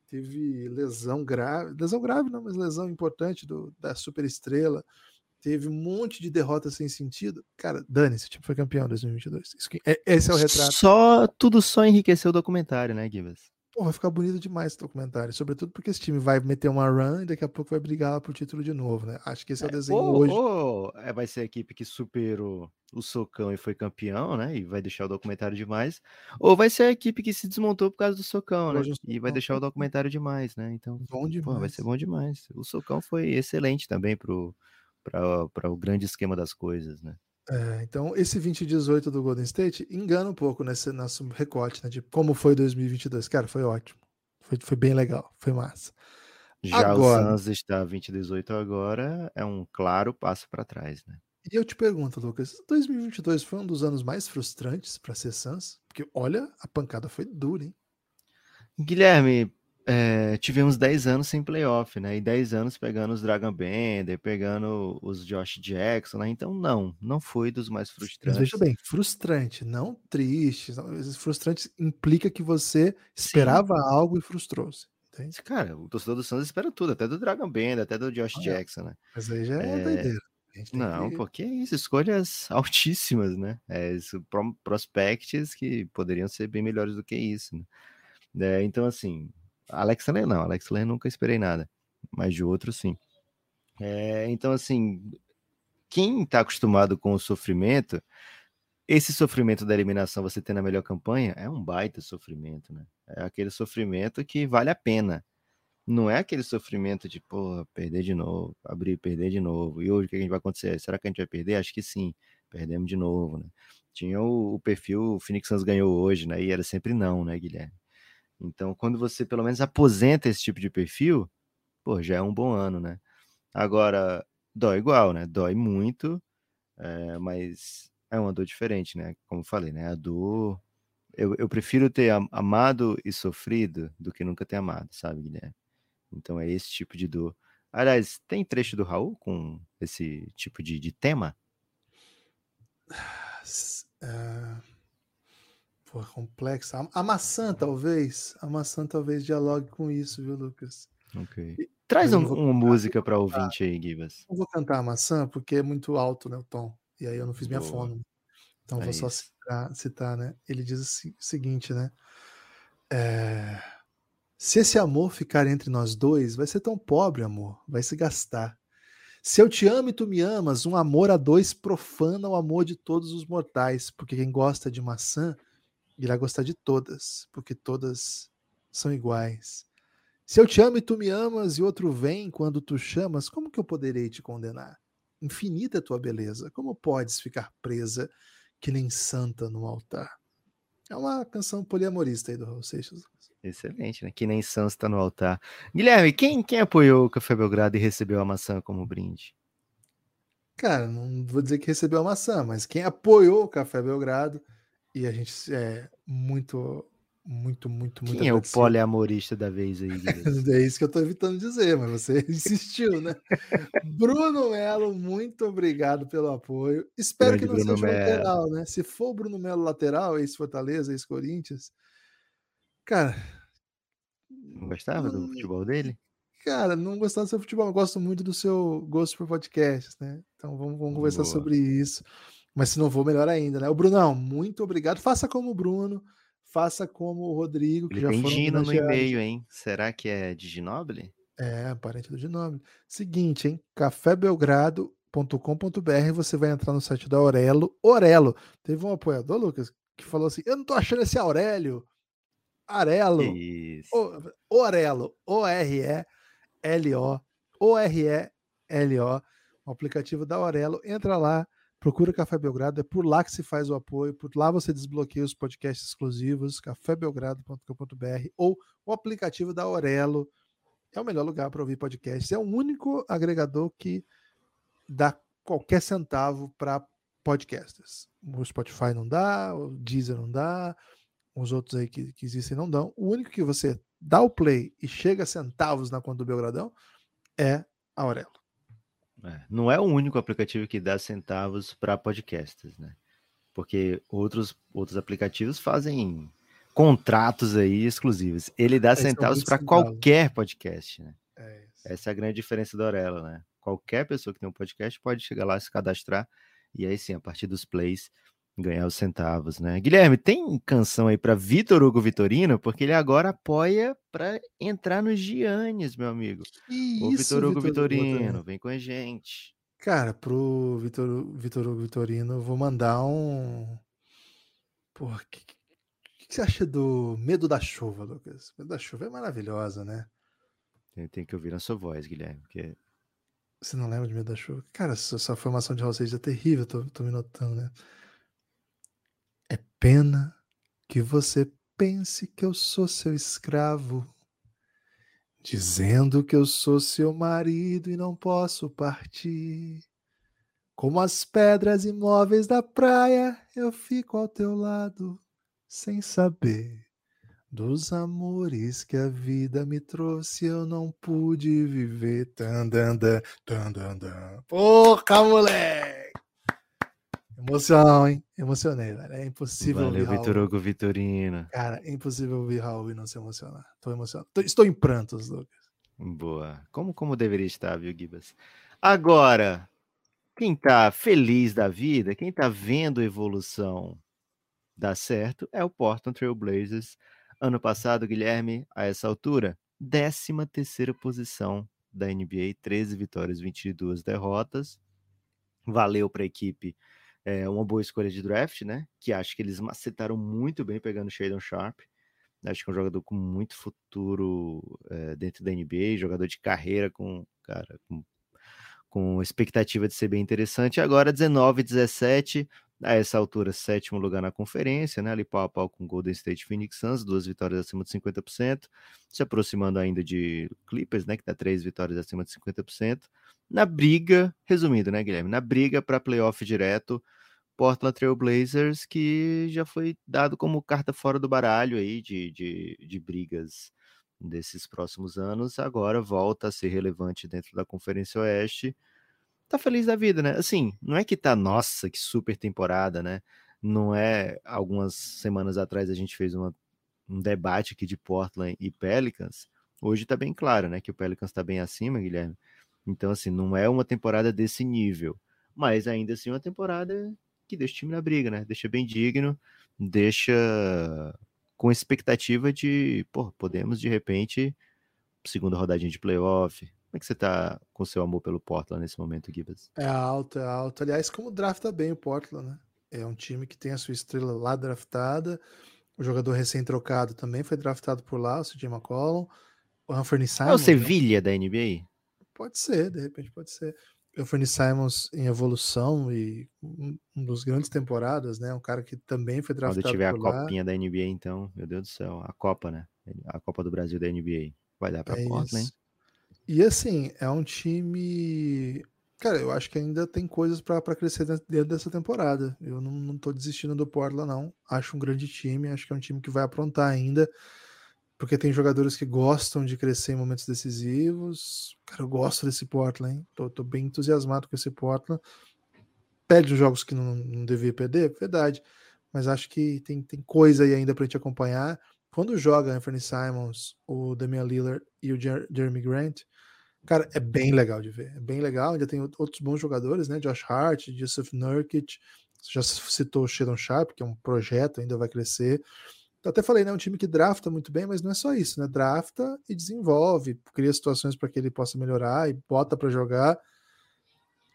teve lesão grave, lesão grave não, mas lesão importante do, da super estrela, teve um monte de derrotas sem sentido. Cara, dane, esse time foi campeão em 2022. Isso é, esse é o retrato. Só, tudo só enriqueceu o documentário, né, Gibas? Pô, vai ficar bonito demais esse documentário. Sobretudo porque esse time vai meter uma run e daqui a pouco vai brigar pro título de novo, né? Acho que esse é o é, desenho ou, hoje. Ou é, vai ser a equipe que superou o socão e foi campeão, né? E vai deixar o documentário demais. Ou vai ser a equipe que se desmontou por causa do socão, né? E vai deixar o documentário demais, né? Então, bom demais. Pô, vai ser bom demais. O socão foi excelente também pro, para o grande esquema das coisas, né? É, então, esse 2018 do Golden State engana um pouco nesse nosso recorte, né? De como foi 2022. Cara, foi ótimo. Foi, foi bem legal, foi massa. Já agora, o Suns está 2018 agora, é um claro passo para trás, né? E eu te pergunto, Lucas, 2022 foi um dos anos mais frustrantes para ser Suns? Porque olha, a pancada foi dura, hein? Guilherme, é, tivemos 10 anos sem playoff, né? E 10 anos pegando os Dragon Bender, pegando os Josh Jackson, né? Então, não, não foi dos mais frustrantes. Mas veja bem, frustrante, não triste. Frustrante implica que você esperava Sim. algo e frustrou-se. Cara, o torcedor do Santos espera tudo, até do Dragon Bender, até do Josh ah, Jackson, né? Mas aí já é, é... doideira. Não, que... porque é isso, escolhas [laughs] altíssimas, né? É, isso, prospects que poderiam ser bem melhores do que isso, né? É, então, assim, Alex Len não, Alex Len nunca esperei nada, mas de outro sim. É, então, assim, quem está acostumado com o sofrimento, esse sofrimento da eliminação, você ter na melhor campanha, é um baita sofrimento, né? É aquele sofrimento que vale a pena. Não é aquele sofrimento de, pô, perder de novo, abrir, perder de novo. E hoje o que a gente vai acontecer? Será que a gente vai perder? Acho que sim, perdemos de novo, né? Tinha o, o perfil, o Phoenix Suns ganhou hoje, né? E era sempre não, né, Guilherme? Então, quando você pelo menos aposenta esse tipo de perfil, pô, já é um bom ano, né? Agora, dói igual, né? Dói muito, é, mas é uma dor diferente, né? Como falei, né? A dor. Eu, eu prefiro ter amado e sofrido do que nunca ter amado, sabe, Guilherme? Então é esse tipo de dor. Aliás, tem trecho do Raul com esse tipo de, de tema? Uh... Pô, complexa. A, maçã, talvez. A maçã talvez dialogue com isso, viu, Lucas? Ok. E, Traz um, uma música para ouvinte aí, Gibas. Não vou cantar a maçã porque é muito alto, né, o tom. E aí eu não fiz minha Boa. fome. Então é vou só citar, citar, né? Ele diz o seguinte, né? É... Se esse amor ficar entre nós dois, vai ser tão pobre, amor. Vai se gastar. Se eu te amo e tu me amas, um amor a dois profana o amor de todos os mortais, porque quem gosta de maçã irá gostar de todas, porque todas são iguais. Se eu te amo e tu me amas e outro vem quando tu chamas, como que eu poderei te condenar? Infinita é tua beleza, como podes ficar presa que nem santa no altar? É uma canção poliamorista aí do Raul Seixas. Excelente, né? Que nem Santos está no altar. Guilherme, quem, quem apoiou o Café Belgrado e recebeu a maçã como brinde? Cara, não vou dizer que recebeu a maçã, mas quem apoiou o Café Belgrado e a gente é muito, muito, muito, muito. Quem é o poliamorista da vez aí? [laughs] é isso que eu estou evitando dizer, mas você [laughs] insistiu, né? Bruno Melo, muito obrigado pelo apoio. Espero Grande que não Bruno seja Mello. lateral, né? Se for o Bruno Melo lateral, ex-Fortaleza, ex-Corinthians, cara. Não gostava do futebol dele? Cara, não gostava do seu futebol, eu gosto muito do seu gosto por podcasts, né? Então vamos, vamos conversar Boa. sobre isso. Mas se não for, melhor ainda, né? O Brunão, muito obrigado. Faça como o Bruno, faça como o Rodrigo, que Ele já tem Gino no e-mail, hein? Será que é de Ginoble? É, parente do Ginoble. Seguinte, hein? cafébelgrado.com.br, você vai entrar no site da Aurelo. Orelo. Teve um apoiador, Lucas, que falou assim: Eu não tô achando esse Aurélio. Arelo. O, Orelo. O-R-E-L-O. O-R-E-L-O. O aplicativo da Aurelo. Entra lá Procura Café Belgrado, é por lá que se faz o apoio, por lá você desbloqueia os podcasts exclusivos, cafébelgrado.com.br ou o aplicativo da Aurelo. É o melhor lugar para ouvir podcasts. É o único agregador que dá qualquer centavo para podcasters. O Spotify não dá, o Deezer não dá, os outros aí que, que existem não dão. O único que você dá o play e chega centavos na conta do Belgradão é a Aurelo. É, não é o único aplicativo que dá centavos para podcasts, né? Porque outros, outros aplicativos fazem contratos aí exclusivos. Ele dá centavos para qualquer podcast, né? É Essa é a grande diferença da Aurela, né? Qualquer pessoa que tem um podcast pode chegar lá, se cadastrar, e aí sim, a partir dos plays, ganhar os centavos, né? Guilherme, tem canção aí para Vitor Hugo Vitorino, porque ele agora apoia para entrar nos Giannis, meu amigo. Que o Vitor Hugo Vitorino, vem com a gente. Cara, pro Vitor, Vitor Hugo Vitorino, eu vou mandar um. Porra, que, que, você acha do Medo da Chuva, Lucas? Medo da Chuva é maravilhosa, né? Tem, tem que ouvir a sua voz, Guilherme, porque você não lembra de Medo da Chuva? Cara, essa formação de vocês é terrível, tô, tô me notando, né? Pena que você pense que eu sou seu escravo, dizendo que eu sou seu marido e não posso partir. Como as pedras imóveis da praia, eu fico ao teu lado, sem saber. Dos amores que a vida me trouxe, eu não pude viver. Tandanda, tandanda. Porra, moleque! Emoção, hein? Emocionei, velho. É impossível Valeu, ouvir Vitor Hugo Vitorino. Cara, é impossível ouvir Raul e não se emocionar. Tô emocionado. Estou em prantos, Lucas. Boa. Como, como deveria estar, viu, Gibas? Agora, quem tá feliz da vida, quem tá vendo evolução dar certo, é o Portland Trail Blazers. Ano passado, Guilherme, a essa altura, 13 terceira posição da NBA, 13 vitórias, 22 derrotas. Valeu para a equipe é uma boa escolha de draft, né? Que acho que eles macetaram muito bem pegando o Shadon Sharp. Acho que é um jogador com muito futuro é, dentro da NBA, jogador de carreira com, cara, com, com expectativa de ser bem interessante. Agora 19 17, a essa altura, sétimo lugar na conferência, né? Ali pau a pau com Golden State Phoenix Suns, duas vitórias acima de 50%, se aproximando ainda de Clippers, né? Que tá três vitórias acima de 50%. Na briga, resumindo, né, Guilherme? Na briga para playoff direto, Portland Trail Blazers, que já foi dado como carta fora do baralho aí de, de, de brigas desses próximos anos, agora volta a ser relevante dentro da Conferência Oeste. Tá feliz da vida, né? Assim, não é que tá, nossa, que super temporada, né? Não é. Algumas semanas atrás a gente fez uma, um debate aqui de Portland e Pelicans. Hoje tá bem claro, né? Que o Pelicans tá bem acima, Guilherme. Então, assim, não é uma temporada desse nível. Mas ainda assim, uma temporada que deixa o time na briga, né? Deixa bem digno, deixa com expectativa de, pô, podemos de repente, segunda rodadinha de playoff. Como é que você tá com seu amor pelo Portland nesse momento, Gibas? É alto, é alto. Aliás, como drafta bem o Portland, né? É um time que tem a sua estrela lá draftada. O jogador recém-trocado também foi draftado por lá, o CJ McCollum. O Anthony Simon. É o Sevilha da NBA? Pode ser, de repente pode ser. Anthony Simons em evolução e um, um dos grandes temporadas, né? Um cara que também foi draftado Quando tiver a lá. copinha da NBA, então, meu Deus do céu, a Copa, né? A Copa do Brasil da NBA. Vai dar pra É Portland. isso. E assim, é um time. Cara, eu acho que ainda tem coisas pra pra crescer dentro dentro dessa temporada. Eu não, não tô desistindo do Portland, não. Acho um grande time, acho que é um time que vai aprontar ainda, porque tem jogadores que gostam de crescer em momentos decisivos. Cara, eu gosto desse Portland? Tô, tô bem entusiasmado com esse Portland. Perde os jogos que não, não devia perder, verdade. Mas acho que tem, tem coisa aí ainda pra gente acompanhar. Quando joga Anthony Simons, o Damian Lillard e o Jer- Jeremy Grant, cara, é bem legal de ver. É bem legal. Ainda tem outros bons jogadores, né? Josh Hart, Joseph Nurkic. Já citou o Shadon Sharp, que é um projeto, ainda vai crescer. Eu até falei, né? Um time que drafta muito bem, mas não é só isso, né? Drafta e desenvolve, cria situações para que ele possa melhorar e bota para jogar.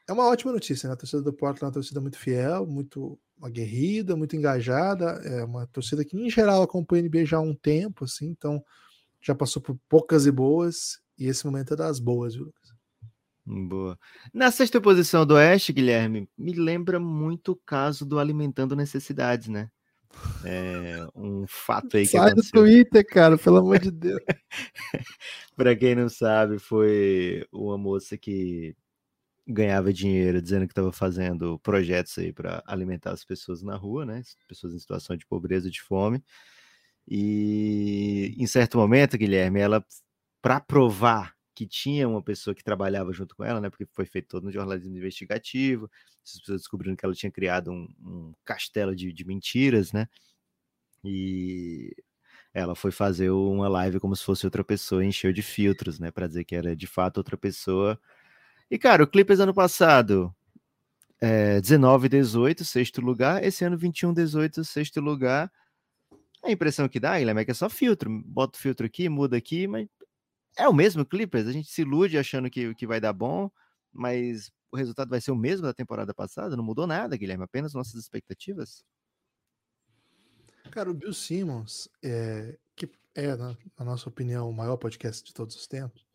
É uma ótima notícia, né? A torcida do Portland é uma torcida muito fiel, muito aguerrida, muito engajada. É uma torcida que, em geral, acompanha a NBA já há um tempo, assim, então já passou por poucas e boas, e esse momento é das boas, viu, Lucas? Boa. Na sexta posição do Oeste, Guilherme, me lembra muito o caso do Alimentando Necessidades, né? É um fato aí que Sai do aconteceu. Twitter, cara, pelo amor de Deus. [laughs] Para quem não sabe, foi uma moça que ganhava dinheiro dizendo que estava fazendo projetos aí para alimentar as pessoas na rua, né? Pessoas em situação de pobreza, de fome. E em certo momento, Guilherme, ela para provar que tinha uma pessoa que trabalhava junto com ela, né? Porque foi feito todo no jornalismo investigativo, as pessoas descobriram que ela tinha criado um, um castelo de, de mentiras, né? E ela foi fazer uma live como se fosse outra pessoa, encheu de filtros, né, para dizer que era de fato outra pessoa. E cara, o Clippers ano passado é, 19 18, sexto lugar, esse ano 21 18, sexto lugar. A impressão que dá, Guilherme, é que é só filtro, bota o filtro aqui, muda aqui, mas é o mesmo Clippers, a gente se ilude achando que, que vai dar bom, mas o resultado vai ser o mesmo da temporada passada, não mudou nada, Guilherme, apenas nossas expectativas. Cara, o Bill Simmons, é, que é, na, na nossa opinião, o maior podcast de todos os tempos,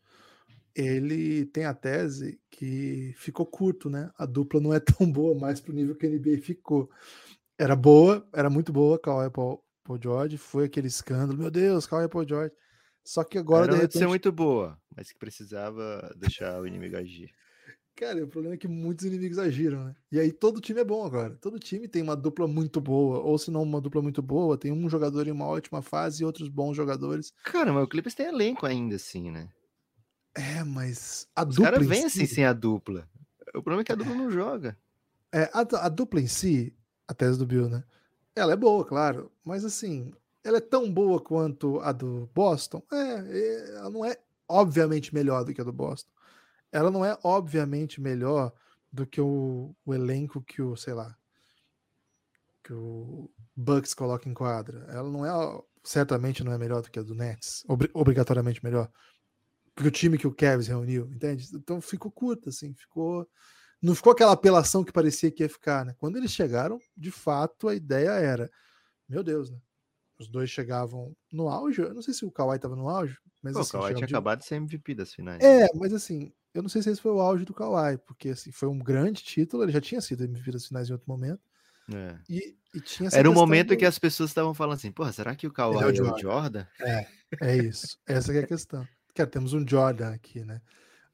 ele tem a tese que ficou curto, né? A dupla não é [laughs] tão boa mais pro nível que a NBA ficou. Era boa, era muito boa, Kawhi Paul, Paul George, foi aquele escândalo, meu Deus, Kawhi Paul George. Só que agora, Era de repente, muito boa, mas que precisava deixar o inimigo agir. Cara, o problema é que muitos inimigos agiram, né? E aí todo time é bom agora. Todo time tem uma dupla muito boa, ou se não uma dupla muito boa, tem um jogador em uma ótima fase e outros bons jogadores. Cara, mas o Clippers tem elenco ainda assim, né? É, mas a Os dupla caras em vêm si, assim sem a dupla. O problema é que a dupla não joga. é, a, a dupla em si, a tese do Bill, né? Ela é boa, claro, mas assim, ela é tão boa quanto a do Boston? É, é, ela não é obviamente melhor do que a do Boston. Ela não é obviamente melhor do que o, o elenco que o, sei lá, que o Bucks coloca em quadra. Ela não é, certamente não é melhor do que a do Nets, obri- obrigatoriamente melhor. Porque o time que o Cavs reuniu, entende? Então ficou curta, assim, ficou. Não ficou aquela apelação que parecia que ia ficar, né? Quando eles chegaram, de fato, a ideia era, meu Deus, né? Os dois chegavam no auge. Eu não sei se o Kawhi estava no auge, mas Pô, o assim, Kawhi chegava tinha de- acabado de ser MVP das finais. é, mas assim, eu não sei se esse foi o auge do Kawhi, porque assim, foi um grande título, ele já tinha sido MVP das finais em outro momento, É. e, e tinha Era um momento do- que as pessoas estavam falando assim, porra, será que o Kawhi é o é o Jordan." Jordan? É isso, essa que é a questão. Cara, temos um Jordan aqui, né?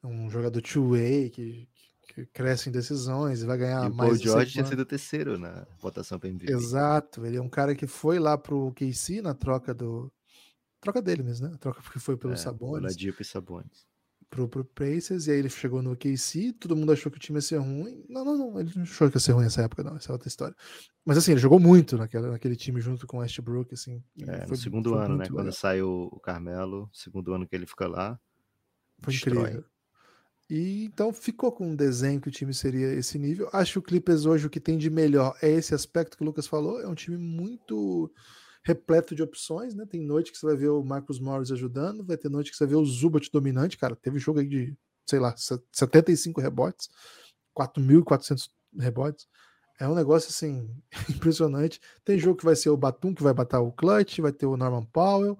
Um jogador two-way que, que cresce em decisões e vai ganhar e o mais Paul não sei George tinha sido o terceiro na votação para MVP. Exato, ele é um cara que foi lá pro KC na troca do. Troca dele mesmo, né? A troca porque foi pelo É, Sabonis. Oladipo e Sabonis. pro, pro Pacers, e aí ele chegou no OKC, todo mundo achou que o time ia ser ruim. Não, não, não, ele não achou que ia ser ruim nessa época, não, essa é outra história. Mas assim, ele jogou muito naquela, naquele time junto com o Westbrook, assim. É, no foi- segundo foi ano, né? muito Quando legal, saiu o Carmelo, segundo ano que ele fica lá. Foi destrói. incrível. E então ficou com um desenho que o time seria esse nível. Acho que o Clippers hoje o que tem de melhor é esse aspecto que o Lucas falou. É um time muito repleto de opções, né? Tem noite que você vai ver o Marcus Morris ajudando, vai ter noite que você vai ver o Zubat dominante, cara. Teve jogo aí de, sei lá, 75 rebotes, 4.400 rebotes. É um negócio assim [laughs] impressionante. Tem jogo que vai ser o Batum que vai bater o clutch, vai ter o Norman Powell,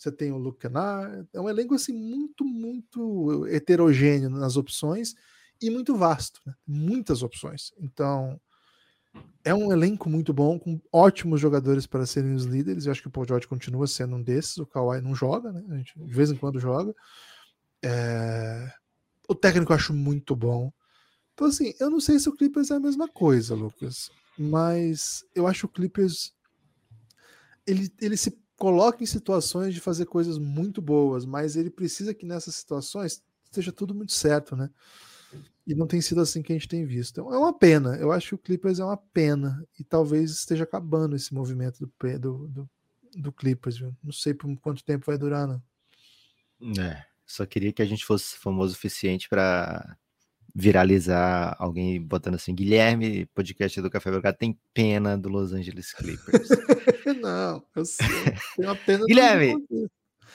você tem o Luke Kennard. É um elenco assim muito, muito heterogêneo nas opções e muito vasto, né? muitas opções. Então, é um elenco muito bom, com ótimos jogadores para serem os líderes. Eu acho que o Paul George continua sendo um desses. O Kawhi não joga, né? A gente, de vez em quando joga. É... O técnico eu acho muito bom. Então, assim, eu não sei se o Clippers é a mesma coisa, Lucas. Mas eu acho o Clippers. Ele, ele se coloca em situações de fazer coisas muito boas, mas ele precisa que nessas situações esteja tudo muito certo, né? E não tem sido assim que a gente tem visto. Então, é uma pena. Eu acho que o Clippers é uma pena. E talvez esteja acabando esse movimento do, do, do, do Clippers. Viu? Não sei por quanto tempo vai durar, não. É, só queria que a gente fosse famoso o suficiente para viralizar alguém botando assim: Guilherme, podcast do Café Belgrado, tem pena do Los Angeles Clippers. [laughs] não, eu sei. Tem uma pena Guilherme,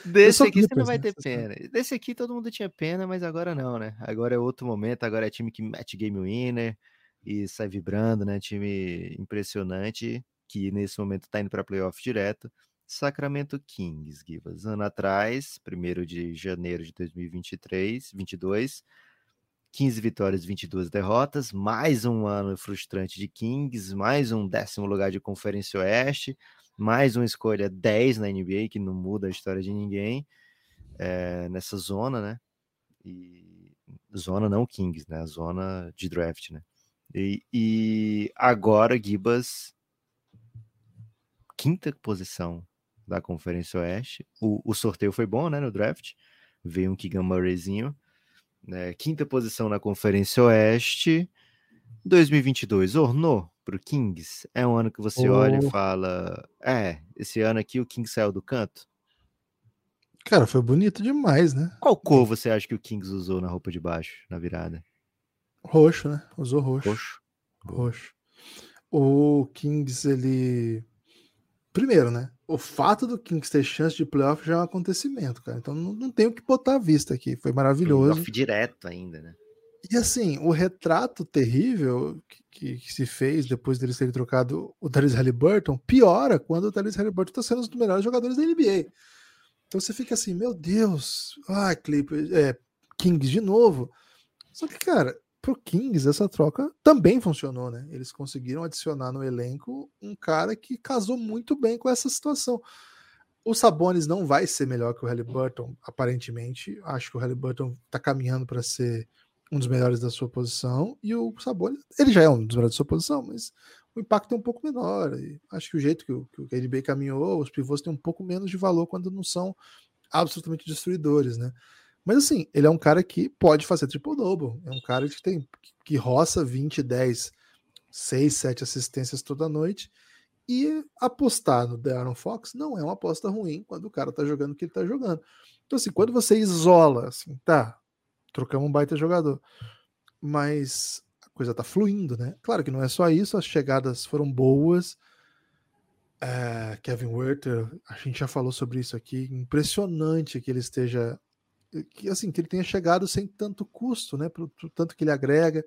Desse aqui Clippers, você não vai ter pena. Desse aqui todo mundo tinha pena, mas agora não, né? Agora é outro momento, agora é time que mete game winner e sai vibrando, né? Time impressionante que nesse momento tá indo para playoff direto. Sacramento Kings, Givas. Ano atrás, 1 de janeiro de 2023, 22, 15 vitórias, 22 derrotas, mais um ano frustrante de Kings, mais um décimo lugar de Conferência Oeste mais uma escolha 10 na NBA, que não muda a história de ninguém, é, nessa zona, né? E zona não Kings, né? Zona de draft, né? E, e agora Gibas, quinta posição da Conferência Oeste. O, o, sorteio foi bom, né? No draft. Veio um Keegan Murrayzinho. Né, quinta posição na Conferência Oeste. 2022, ornou pro Kings? É um ano que você oh. olha e fala: é, esse ano aqui o Kings saiu do canto? Cara, foi bonito demais, né? Qual cor você acha que o Kings usou na roupa de baixo, na virada? Roxo, né? Usou roxo. Roxo. Roxo. O Kings, ele. Primeiro, né? O fato do Kings ter chance de playoff já é um acontecimento, cara. Então não, não tem o que botar à vista aqui. Foi maravilhoso. Playoff direto ainda, né? E assim, o retrato terrível que, que, se fez depois deles terem trocado o Therese Halliburton piora quando o Therese Halliburton está sendo um dos melhores jogadores da NBA. Então você fica assim, meu Deus, ah, Clippers, é, Kings de novo. Só que, cara, pro Kings essa troca também funcionou, né? Eles conseguiram adicionar no elenco um cara que casou muito bem com essa situação. O Sabonis não vai ser melhor que o Halliburton, aparentemente. Acho que o Halliburton tá caminhando para ser um dos melhores da sua posição, e o Sabonis, ele já é um dos melhores da sua posição, mas o impacto é um pouco menor. E acho que o jeito que o, que o caminhou, os pivôs têm um pouco menos de valor quando não são absolutamente destruidores, né? Mas assim, ele é um cara que pode fazer triple-double. É um cara que tem que roça 20, 10, 6, 7 assistências toda noite. E apostar no Darren Fox não é uma aposta ruim quando o cara tá jogando o que ele tá jogando. Então, assim, quando você isola, assim, tá, trocamos um baita jogador. Mas a coisa tá fluindo, né? Claro que não é só isso, as chegadas foram boas. É, Kevin Werther, a gente já falou sobre isso aqui. Impressionante que ele esteja. Que, assim, que ele tenha chegado sem tanto custo, né? Pro, pro tanto que ele agrega.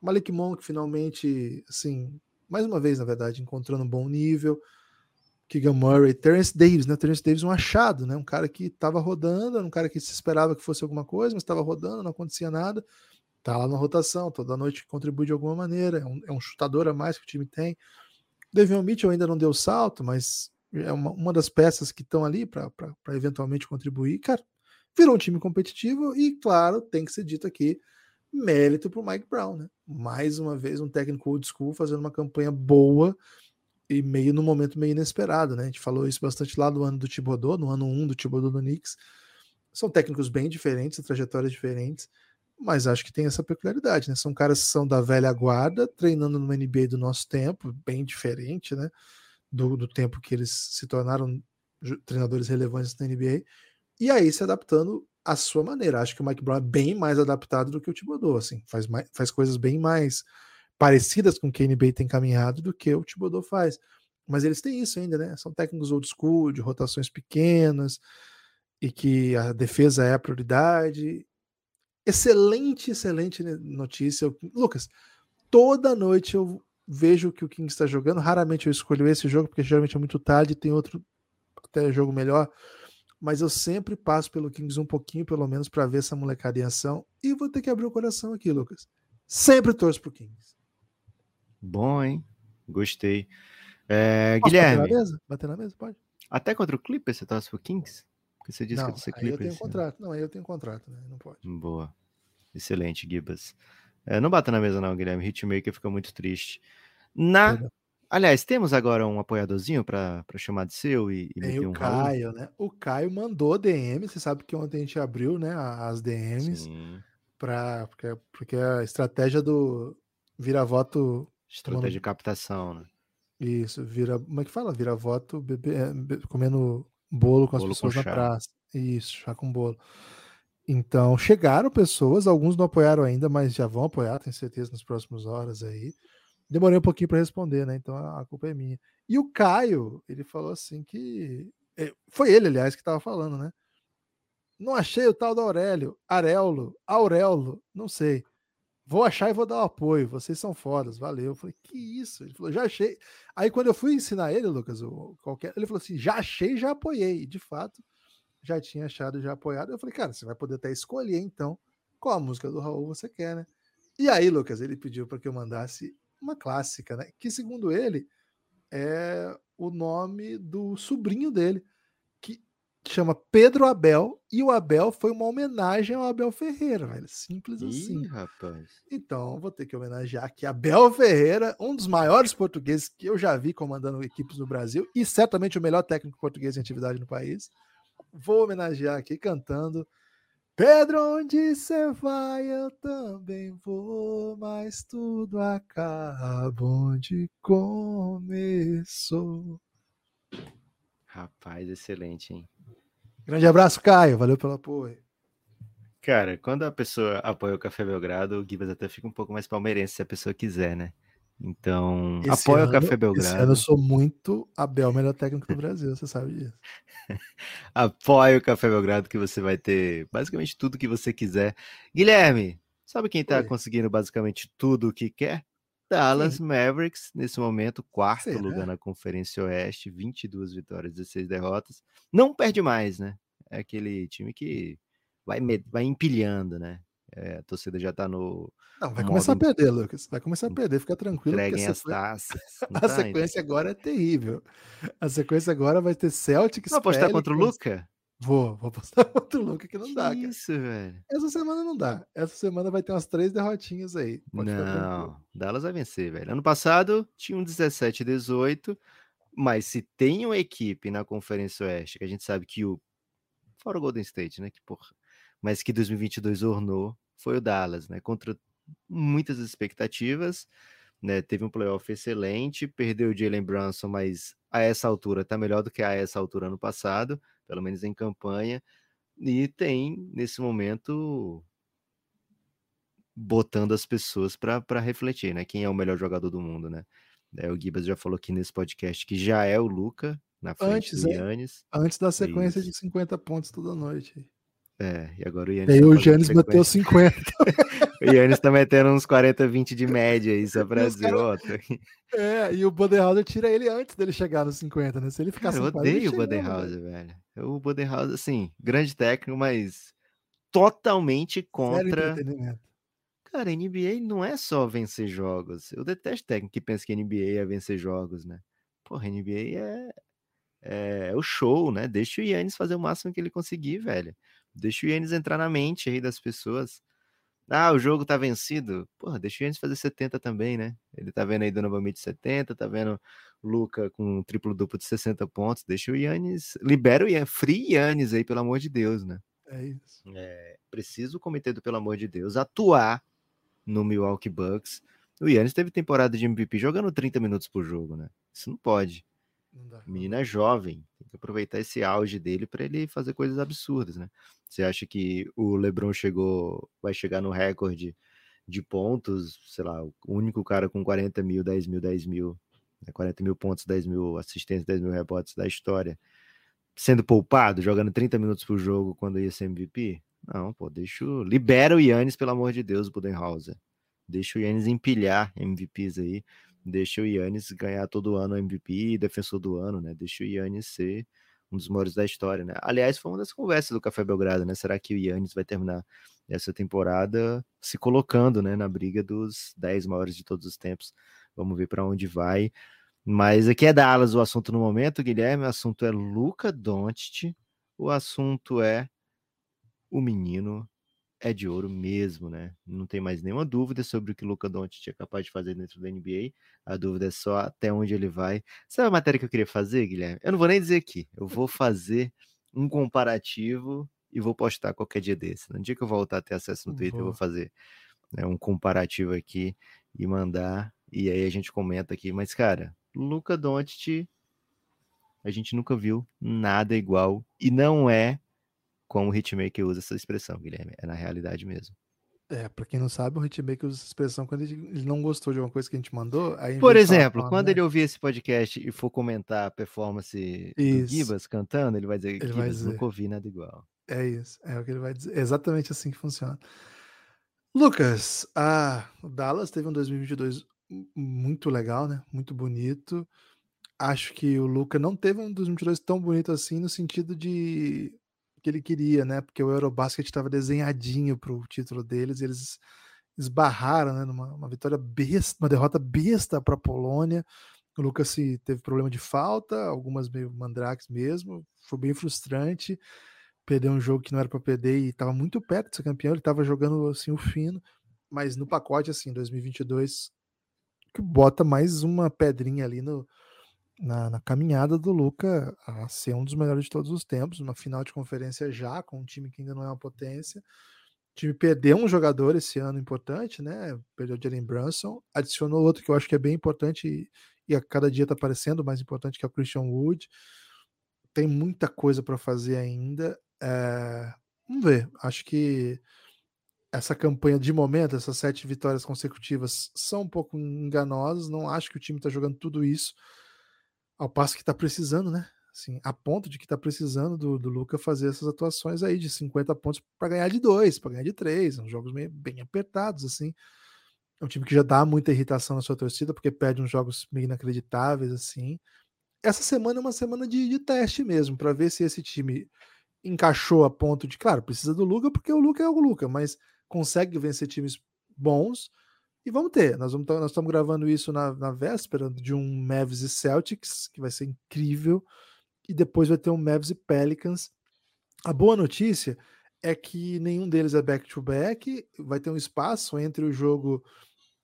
Malik Monk finalmente, assim, mais uma vez, na verdade, encontrando um bom nível. Keegan Murray, Terence Davis, né? Terence Davis um achado, né? Um cara que estava rodando, um cara que se esperava que fosse alguma coisa, mas estava rodando, não acontecia nada. Tá lá na rotação, toda noite contribui de alguma maneira. É um, é um chutador a mais que o time tem. Devon Mitchell ainda não deu salto, mas é uma, uma das peças que estão ali para eventualmente contribuir. Cara, virou um time competitivo e, claro, tem que ser dito aqui, mérito para o Mike Brown, né? Mais uma vez, um técnico old school fazendo uma campanha boa e meio no momento meio inesperado, né? A gente falou isso bastante lá no ano do Thibodeau, no ano 1 do Thibodeau do Knicks. São técnicos bem diferentes, trajetórias diferentes, mas acho que tem essa peculiaridade, né? São caras que são da velha guarda, treinando no NBA do nosso tempo, bem diferente, né? Do, do tempo que eles se tornaram treinadores relevantes na NBA, e aí se adaptando à sua maneira. Acho que o Mike Brown é bem mais adaptado do que o Thibodeau, assim, faz, mais, faz coisas bem mais parecidas com o que a NBA tem caminhado do que o Thibodeau faz. Mas eles têm isso ainda, né? São técnicos old school, de rotações pequenas, e que a defesa é a prioridade. Excelente, excelente notícia. Lucas, toda noite eu vejo que o King está jogando. Raramente eu escolho esse jogo, porque geralmente é muito tarde, tem outro até jogo melhor. Mas eu sempre passo pelo Kings um pouquinho, pelo menos, para ver essa molecada em ação. E vou ter que abrir o coração aqui, Lucas. Sempre torço pro Kings. Bom, hein? Gostei. É, Guilherme. Bater na mesa? Bater na mesa? Pode. Até contra o Clippers você torce pro Kings? Porque você disse não, que você Clippers. Eu tenho né? contrato. Não, aí eu tenho contrato, né? Não pode. Boa. Excelente, Gibas. É, não bata na mesa, não, Guilherme. Hitmaker fica muito triste. Na. Aliás, temos agora um apoiadorzinho para chamar de seu e, e meter um o Caio, né? O Caio mandou DM. Você sabe que ontem a gente abriu, né? As DMs. Pra, porque, porque a estratégia do vira-voto. Estratégia de captação, né? Isso, vira. Como é que fala? Vira voto bebê, é, comendo bolo com as pessoas com na praça. Isso, chá com bolo. Então, chegaram pessoas, alguns não apoiaram ainda, mas já vão apoiar, tenho certeza, nas próximas horas aí. Demorei um pouquinho para responder, né? Então a culpa é minha. E o Caio, ele falou assim que. É, foi ele, aliás, que estava falando, né? Não achei o tal do Aurélio, Arello, Aurelo, não sei. Vou achar e vou dar o apoio. Vocês são fodas, valeu. Eu falei, que isso? Ele falou, já achei. Aí quando eu fui ensinar ele, Lucas, o, qualquer, ele falou assim: já achei, já apoiei. E de fato, já tinha achado, já apoiado. Eu falei, cara, você vai poder até escolher então qual a música do Raul você quer, né? E aí, Lucas, ele pediu para que eu mandasse uma clássica, né? Que segundo ele é o nome do sobrinho dele, que chama Pedro Abel, e o Abel foi uma homenagem ao Abel Ferreira, velho. Simples Ih, assim. rapaz. Então, vou ter que homenagear aqui Abel Ferreira, um dos maiores portugueses que eu já vi comandando equipes no Brasil e certamente o melhor técnico português em atividade no país. Vou homenagear aqui cantando Pedro, onde você vai, eu também vou, mas tudo acaba onde começou. Rapaz, excelente, hein? Grande abraço, Caio. Valeu pelo apoio. Cara, quando a pessoa apoia o Café Belgrado, o Gibas até fica um pouco mais palmeirense, se a pessoa quiser, né? Então, esse apoia ano, o Café Belgrado. Esse ano eu sou muito Abel, melhor técnico do Brasil, você sabe disso. [laughs] apoia o Café Belgrado que você vai ter basicamente tudo que você quiser. Guilherme, sabe quem tá Oi. conseguindo basicamente tudo o que quer? Dallas Sim. Mavericks, nesse momento, quarto Será? lugar na Conferência Oeste, 22 vitórias, 16 derrotas. Não perde mais, né? É aquele time que vai, vai empilhando, né? É, a torcida já tá no. Não, vai começar a perder, Lucas. Vai começar a perder, fica tranquilo. Entreguem as taças. [laughs] a tá sequência ainda. agora é terrível. A sequência agora vai ter Celtics. Vai apostar contra o Luca? Vou, vou apostar contra o Luca [laughs] que não que dá. Cara. Isso, velho. Essa semana não dá. Essa semana vai ter umas três derrotinhas aí. Pode não, Dallas vai vencer, velho. Ano passado tinha um 17 18, mas se tem uma equipe na Conferência Oeste, que a gente sabe que o. Fora o Golden State, né? Que porra. Mas que 2022 ornou, foi o Dallas, né? Contra muitas expectativas, né? Teve um playoff excelente, perdeu o Jalen Brunson, mas a essa altura tá melhor do que a essa altura ano passado, pelo menos em campanha, e tem nesse momento botando as pessoas para refletir, né? Quem é o melhor jogador do mundo, né? É, o Gibas já falou aqui nesse podcast que já é o Luca na frente antes, do Yannis. É, antes da sequência Isso. de 50 pontos toda noite. É, e agora o Yannis. Aí tá o Giannis bateu 50. [laughs] o Yannis tá metendo uns 40, 20 de média aí, só pra dizer, ó. É, e o Bodenhauser tira ele antes dele chegar nos 50, né? Se ele ficar Cara, eu odeio o Bodenhauser, velho. O Bodenhauser, assim, grande técnico, mas totalmente contra. Cara, NBA não é só vencer jogos. Eu detesto técnico que pensa que NBA é vencer jogos, né? Porra, NBA é, é, é o show, né? Deixa o Yannis fazer o máximo que ele conseguir, velho. Deixa o Yannis entrar na mente aí das pessoas. Ah, o jogo tá vencido. Porra, deixa o Yannis fazer 70 também, né? Ele tá vendo aí Donovan Mitchell 70, tá vendo Luca com um triplo duplo de 60 pontos. Deixa o Yannis, libera o Yannis, free Yannis aí, pelo amor de Deus, né? É isso. É, precisa o comitê do pelo amor de Deus atuar no Milwaukee Bucks. O Yannis teve temporada de MVP jogando 30 minutos por jogo, né? Isso não pode. Não dá, Menina jovem, tem que aproveitar esse auge dele para ele fazer coisas absurdas, né? Você acha que o LeBron chegou, vai chegar no recorde de pontos, sei lá, o único cara com 40 mil, 10 mil, 10 mil, né, 40 mil pontos, 10 mil assistências, 10 mil rebotes da história, sendo poupado, jogando 30 minutos por jogo quando ia ser MVP? Não, pô, deixa o... libera o Yannis, pelo amor de Deus, Budenhauser. Deixa o Yannis empilhar MVPs aí, deixa o Yannis ganhar todo ano MVP e defensor do ano, né? Deixa o Yannis ser um dos maiores da história, né? Aliás, foi uma das conversas do Café Belgrado, né? Será que o Yannis vai terminar essa temporada se colocando, né, na briga dos 10 maiores de todos os tempos? Vamos ver para onde vai. Mas aqui é Dallas o assunto no momento, Guilherme. O assunto é Luca Doncic. O assunto é o menino é de ouro mesmo, né? Não tem mais nenhuma dúvida sobre o que o Luca Doncic é capaz de fazer dentro da NBA. A dúvida é só até onde ele vai. Sabe a matéria que eu queria fazer, Guilherme? Eu não vou nem dizer aqui. Eu vou fazer um comparativo e vou postar qualquer dia desse. No dia que eu voltar a ter acesso no Twitter, eu vou fazer né, um comparativo aqui e mandar. E aí a gente comenta aqui. Mas, cara, Luca Doncic, a gente nunca viu nada igual. E não é como o hitmaker usa essa expressão, Guilherme. É na realidade mesmo. É, pra quem não sabe, o hitmaker usa essa expressão quando ele não gostou de uma coisa que a gente mandou. Por exemplo, falar, quando né? ele ouvir esse podcast e for comentar a performance isso. do Gibas cantando, ele vai dizer que Gibas nunca ouvi nada igual. É isso, é o que ele vai dizer. É exatamente assim que funciona. Lucas, a o Dallas teve um 2022 muito legal, né? Muito bonito. Acho que o Luca não teve um 2022 tão bonito assim no sentido de que ele queria, né? Porque o Eurobasket estava desenhadinho para o título deles, eles esbarraram, né? Numa vitória besta, uma derrota besta para a Polônia. O Lucas teve problema de falta, algumas meio mandrakes mesmo, foi bem frustrante. Perdeu um jogo que não era para perder e estava muito perto de ser campeão. Ele estava jogando assim o fino, mas no pacote assim 2022 que bota mais uma pedrinha ali no, na, na, caminhada do Luca a ser um dos melhores de todos os tempos, uma final de conferência já, com um time que ainda não é uma potência. O time perdeu um jogador esse ano importante, né? Perdeu o Jalen Brunson, adicionou outro que eu acho que é bem importante e, a cada dia está aparecendo mais importante, que é o Christian Wood. Tem muita coisa para fazer ainda. É, vamos ver, acho que essa campanha de momento, essas sete vitórias consecutivas, são um pouco enganosas. Não acho que o time está jogando tudo isso ao passo que está precisando, né? Assim, a ponto de que está precisando do, do Luca fazer essas atuações aí de 50 pontos para ganhar de dois, para ganhar de três, são jogos meio, bem apertados, assim. É um time que já dá muita irritação na sua torcida, porque perde uns jogos meio inacreditáveis, assim. Essa semana é uma semana de, de teste mesmo, para ver se esse time encaixou a ponto de, claro, precisa do Luca, porque o Luca é o Luca, mas consegue vencer times bons e vamos ter, nós, nós estamos gravando isso na, na véspera de um Mavs e Celtics, que vai ser incrível, e depois vai ter um Mavs e Pelicans. A boa notícia é que nenhum deles é back-to-back, -back, vai ter um espaço entre o jogo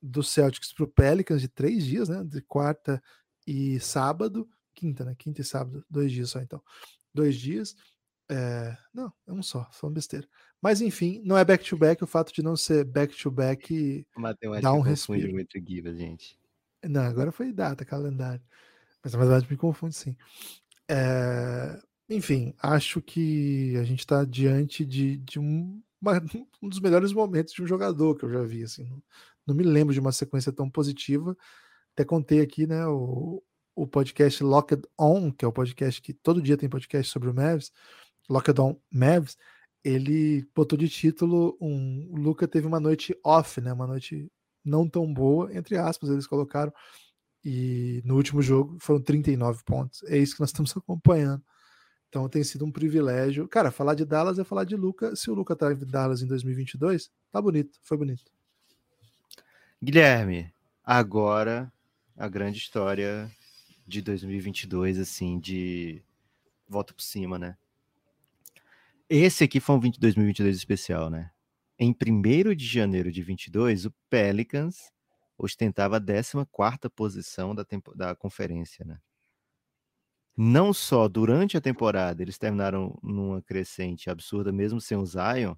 do Celtics para o Pelicans de três dias, né? De quarta e sábado, quinta, né? Quinta e sábado, dois dias só então. Dois dias. É... Não, é um só, uma besteira. Mas enfim, não é back-to-back, -back, o fato de não ser back-to-back -back dá um respiro. muito Giva, gente. Não, agora foi data, calendário. Mas na verdade me confunde sim. É... Enfim, acho que a gente está diante de, de um, uma, um dos melhores momentos de um jogador que eu já vi. Assim, não, não me lembro de uma sequência tão positiva. Até contei aqui, né, o, o podcast Locked On, que é o podcast que todo dia tem podcast sobre o Mavs, Locked On Mavs, ele botou de título um o Luca teve uma noite off, né? Uma noite não tão boa, entre aspas, eles colocaram. E no último jogo foram 39 pontos. É isso que nós [laughs] estamos acompanhando. Então tem sido um privilégio. Cara, falar de Dallas é falar de Luca. Se o Luca tá em Dallas em 2022, tá bonito, foi bonito. Guilherme, agora a grande história de 2022, assim, de volta por cima, né? Esse aqui foi um 2022 especial, né? Em 1 de janeiro de 22, o Pelicans ostentava a 14 posição da, da conferência, né? Não só durante a temporada eles terminaram numa crescente absurda, mesmo sem o Zion,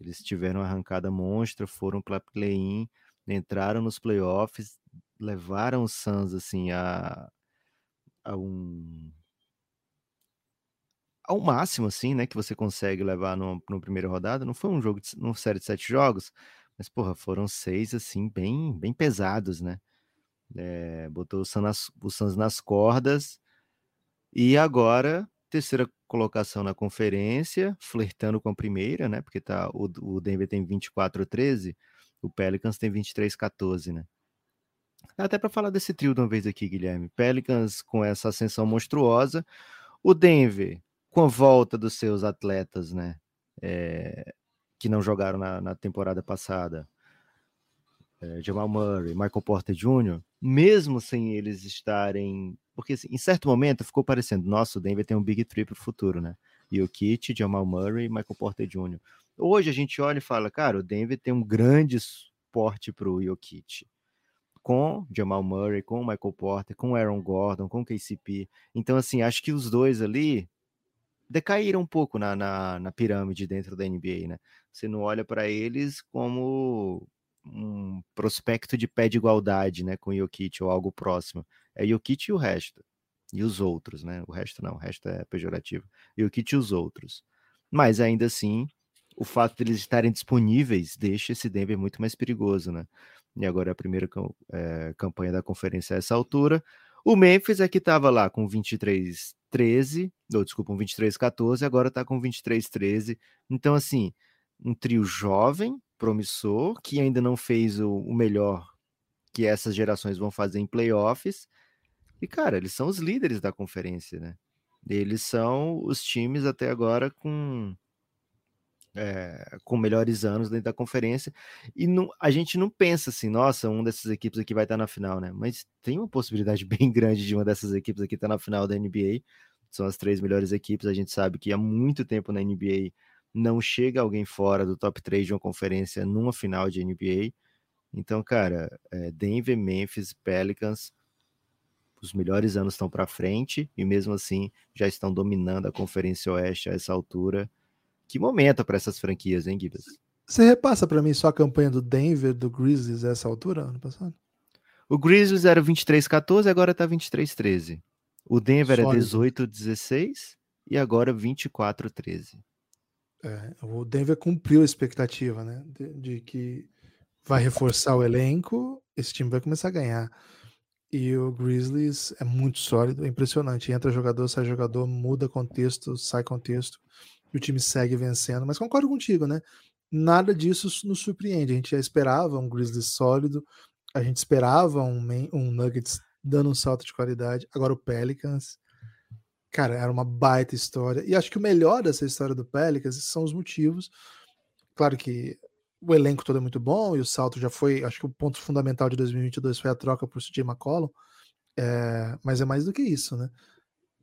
eles tiveram uma arrancada monstra, foram para play-in, entraram nos playoffs, levaram o Suns assim a, a um ao máximo, assim, né, que você consegue levar no, no primeira rodada. Não foi um jogo, de, uma série de sete jogos, mas, porra, foram seis, assim, bem, bem pesados, né? É, botou o Suns, nas, o Suns nas cordas. E agora, terceira colocação na conferência, flertando com a primeira, né? Porque tá, o, o Denver tem 24-13, o Pelicans tem 23-14, né? Até para falar desse trio de uma vez aqui, Guilherme. Pelicans com essa ascensão monstruosa, O Denver, com a volta dos seus atletas, né? É, que não jogaram na, na temporada passada, é, Jamal Murray, Michael Porter Jr., mesmo sem eles estarem. Porque assim, em certo momento ficou parecendo, nossa, o Denver tem um Big Three para o futuro, né? Jokic, Jamal Murray e Michael Porter Jr. Hoje a gente olha e fala, cara, o Denver tem um grande suporte para o Jokic. Com Jamal Murray, com Michael Porter, com Aaron Gordon, com KCP. Então, assim, acho que os dois ali decaíram um pouco na, na, na pirâmide dentro da NBA, né? Você não olha para eles como um prospecto de pé de igualdade, né, com o Jokic ou algo próximo. É Jokic e o resto. E os outros, né? O resto não, o resto é pejorativo. Jokic e os outros. Mas ainda assim, o fato de eles estarem disponíveis deixa esse Denver muito mais perigoso, né? E agora é a primeira é, campanha da conferência a essa altura. O Memphis é que estava lá com 23-13, ou desculpa, um 23-14, agora está com 23-13. Então, assim, um trio jovem, promissor, que ainda não fez o, o melhor que essas gerações vão fazer em playoffs. E, cara, eles são os líderes da conferência, né? Eles são os times até agora com é, com melhores anos dentro da conferência. E não, a gente não pensa assim, nossa, um dessas equipes aqui vai estar na final, né? Mas tem uma possibilidade [laughs] bem grande de uma dessas equipes aqui estar na final da NBA. São as três melhores equipes. A gente sabe que há muito tempo na NBA não chega alguém fora do top 3 de uma conferência numa final de NBA. Então, cara, é, Denver, Memphis, Pelicans, os melhores anos estão para frente e mesmo assim já estão dominando a Conferência Oeste a essa altura. Que momento para essas franquias, hein, Gibas? Você repassa para mim só a campanha do Denver, do Grizzlies essa altura, ano passado? O Grizzlies era 23-14, agora tá 23-13. O Denver é Sólido. é 18-16 e agora 24-13. É, o Denver cumpriu a expectativa, né? De, de, que vai reforçar o elenco, esse time vai começar a ganhar. E o Grizzlies é muito sólido, é impressionante. Entra jogador, sai jogador, muda contexto, sai contexto e o time segue vencendo. Mas concordo contigo, né? Nada disso nos surpreende. A gente já esperava um Grizzlies sólido, a gente esperava um, um Nuggets dando um salto de qualidade. Agora o Pelicans, cara, era uma baita história. E acho que o melhor dessa história do Pelicans são os motivos. Claro que o elenco todo é muito bom e o salto já foi. Acho que o ponto fundamental de 2022 foi a troca por CJ McCollum. É, mas é mais do que isso, né?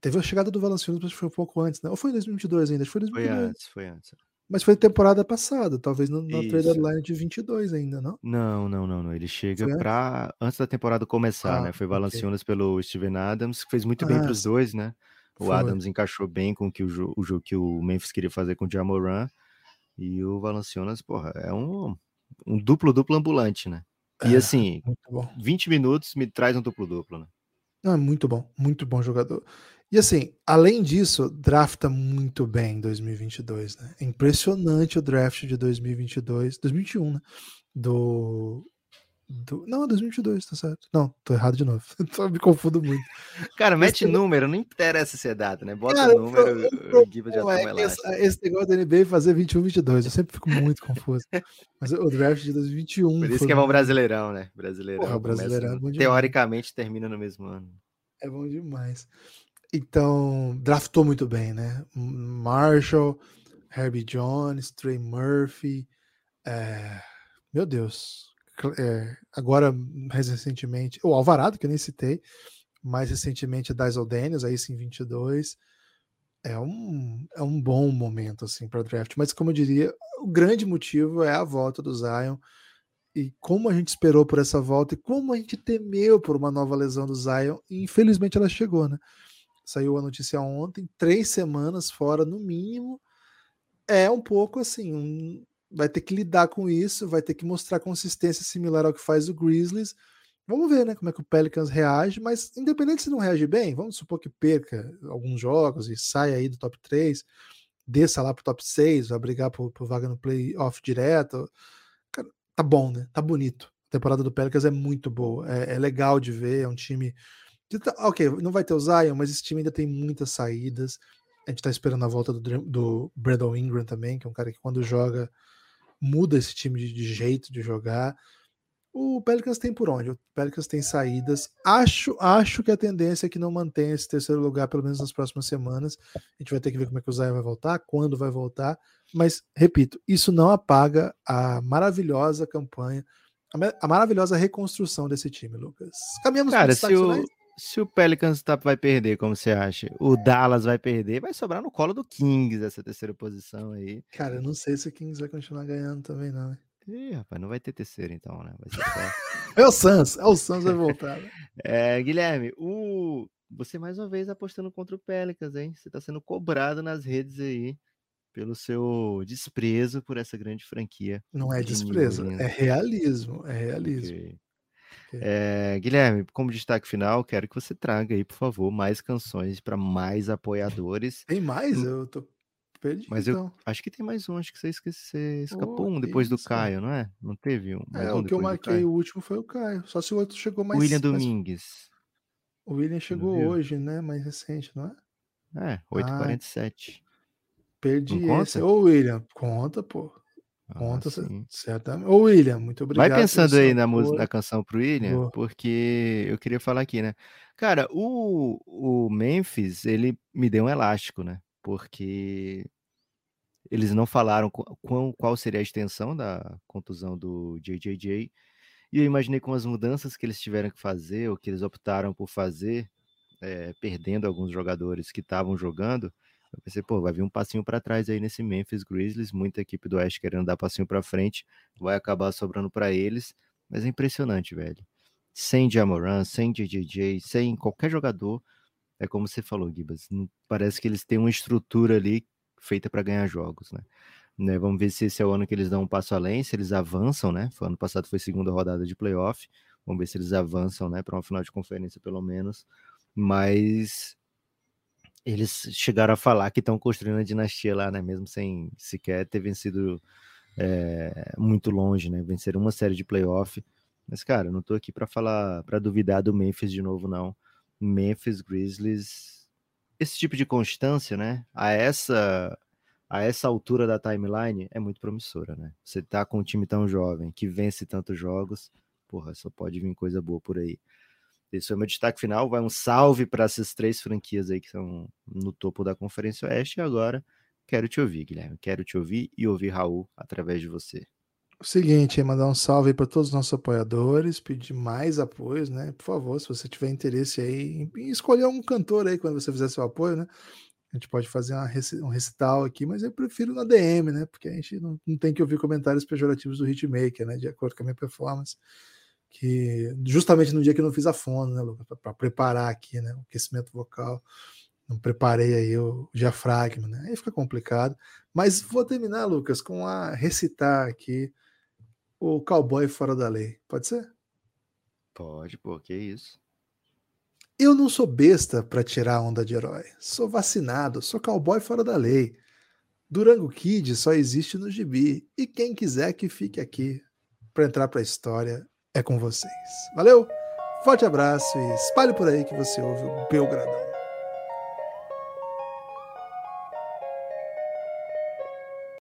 Teve a chegada do Valanciunas, mas foi um pouco antes, né? Ou foi em 2022 ainda? Foi 2022. Foi antes, foi antes. Mas foi temporada passada, talvez no, na trade deadline de 22 ainda, não? Não, não, não, não. Ele chega para antes da temporada começar, ah, né? Foi Valanciunas okay. pelo Steven Adams, que fez muito bem ah, para os dois, né? O foi. Adams encaixou bem com que o, o jogo que o Memphis queria fazer com o Jamoran. E o Valanciunas, porra, é um, um duplo-duplo ambulante, né? E é, assim, 20 minutos me traz um duplo-duplo, né? Não, é muito bom, muito bom jogador. E assim, além disso, drafta muito bem em 2022, né? É impressionante o draft de 2022, 2021, né? Do, do... Não, 2022, tá certo. Não, tô errado de novo. [laughs] Só me confundo muito. Cara, mete esse... número, não interessa ser data, né? Bota Cara, número, o Giba já é, esse, esse negócio da NBA fazer 21, 22, eu sempre fico muito confuso. Mas o draft de 2021. Por isso que é bom brasileirão, né? Brasileirão. Porra, brasileirão começa, é teoricamente termina no mesmo ano. É bom demais. Então, draftou muito bem, né? Marshall, Herbie Jones, Trey Murphy. É... Meu Deus. É... Agora, mais recentemente, o Alvarado, que eu nem citei, mais recentemente, Daisel Daniels, aí sim, 22. É um, é um bom momento, assim, para draft. Mas, como eu diria, o grande motivo é a volta do Zion. E como a gente esperou por essa volta e como a gente temeu por uma nova lesão do Zion, e infelizmente ela chegou, né? Saiu a notícia ontem, três semanas fora no mínimo. É um pouco assim, um, vai ter que lidar com isso, vai ter que mostrar consistência similar ao que faz o Grizzlies. Vamos ver, né, como é que o Pelicans reage, mas independente se não reage bem, vamos supor que perca alguns jogos e saia aí do top 3, desça lá pro top 6, vai brigar por, por vaga no playoff direto. Cara, tá bom, né? Tá bonito. A temporada do Pelicans é muito boa, é, é legal de ver, é um time ok, não vai ter o Zion, mas esse time ainda tem muitas saídas. A gente tá esperando a volta do, do Brandon Ingram também, que é um cara que quando joga muda esse time de, de jeito de jogar. O Pelicans tem por onde? O Pelicans tem saídas. Acho, acho que a tendência é que não mantenha esse terceiro lugar, pelo menos nas próximas semanas. A gente vai ter que ver como é que o Zion vai voltar, quando vai voltar. Mas, repito, isso não apaga a maravilhosa campanha, a, maravilhosa reconstrução desse time, Lucas. Caminhamos Cara, se o, se o Pelicans tá, vai perder, como você acha? O Dallas vai perder, vai sobrar no colo do Kings essa terceira posição aí. Cara, eu não sei se o Kings vai continuar ganhando também, não. Ih, rapaz, não vai ter terceiro então, né? Só... [laughs] é o Suns, é o Suns vai voltar. Né? [laughs] É, Guilherme, o... você mais uma vez apostando contra o Pelicans, hein? Você tá sendo cobrado nas redes aí pelo seu desprezo por essa grande franquia. Não é desprezo, é realismo, é realismo. Okay. É, Guilherme, como destaque final, quero que você traga aí, por favor, mais canções para mais apoiadores. Tem mais? Hum. Eu tô perdido. Mas eu então. acho que tem mais um, acho que você esqueceu, escapou oh, um depois do Caio, não é? Não teve um? É, um o que eu marquei o último foi o Caio. Só se o outro chegou mais William Domingues. O William chegou hoje, né? Mais recente, não é? É, 8h47. Ah, perdi esse. Ô, William, conta, pô. Conta, ah, certamente. Ô, William, muito obrigado. Vai pensando aí na, música, na canção pro William, Boa. porque eu queria falar aqui, né? Cara, o, o Memphis, ele me deu um elástico, né? Porque eles não falaram qual, qual seria a extensão da contusão do JJJ. E eu imaginei com as mudanças que eles tiveram que fazer, ou que eles optaram por fazer, é, perdendo alguns jogadores que estavam jogando, eu pensei, pô, vai vir um passinho para trás aí nesse Memphis Grizzlies, muita equipe do Oeste querendo dar passinho para frente, vai acabar sobrando para eles, mas é impressionante, velho. Sem Jamoran, sem JJJ, sem qualquer jogador, é como você falou, Gibas, parece que eles têm uma estrutura ali feita para ganhar jogos, né? né? Vamos ver se esse é o ano que eles dão um passo além, se eles avançam, né? Foi ano passado foi segunda rodada de playoff, vamos ver se eles avançam, né, para uma final de conferência pelo menos. Mas eles chegaram a falar que estão construindo a dinastia lá, né? Mesmo sem sequer ter vencido é, muito longe, né? Venceram uma série de playoff. Mas, cara, eu não tô aqui para falar, para duvidar do Memphis de novo, não. Memphis Grizzlies, esse tipo de constância, né? A essa a essa altura da timeline é muito promissora, né? Você tá com um time tão jovem que vence tantos jogos, porra, só pode vir coisa boa por aí. Esse o meu destaque final. Vai um salve para essas três franquias aí que estão no topo da Conferência Oeste. E agora quero te ouvir, Guilherme. Quero te ouvir e ouvir Raul através de você. O seguinte, é mandar um salve para todos os nossos apoiadores, pedir mais apoios, né? Por favor, se você tiver interesse aí em escolher um cantor aí quando você fizer seu apoio, né? A gente pode fazer uma, um recital aqui, mas eu prefiro na DM, né? Porque a gente não, não tem que ouvir comentários pejorativos do hitmaker, né? De acordo com a minha performance que justamente no dia que eu não fiz a fono, né, Lucas, para preparar aqui, né, o aquecimento vocal, não preparei aí o diafragma, né, aí fica complicado, mas vou terminar, Lucas, com a recitar aqui o cowboy fora da lei, pode ser? Pode, pô, que isso. Eu não sou besta para tirar a onda de herói, sou vacinado, sou cowboy fora da lei. Durango Kid só existe no gibi, e quem quiser que fique aqui para entrar para a história é com vocês. Valeu, forte abraço e espalhe por aí que você ouve o Belgradão.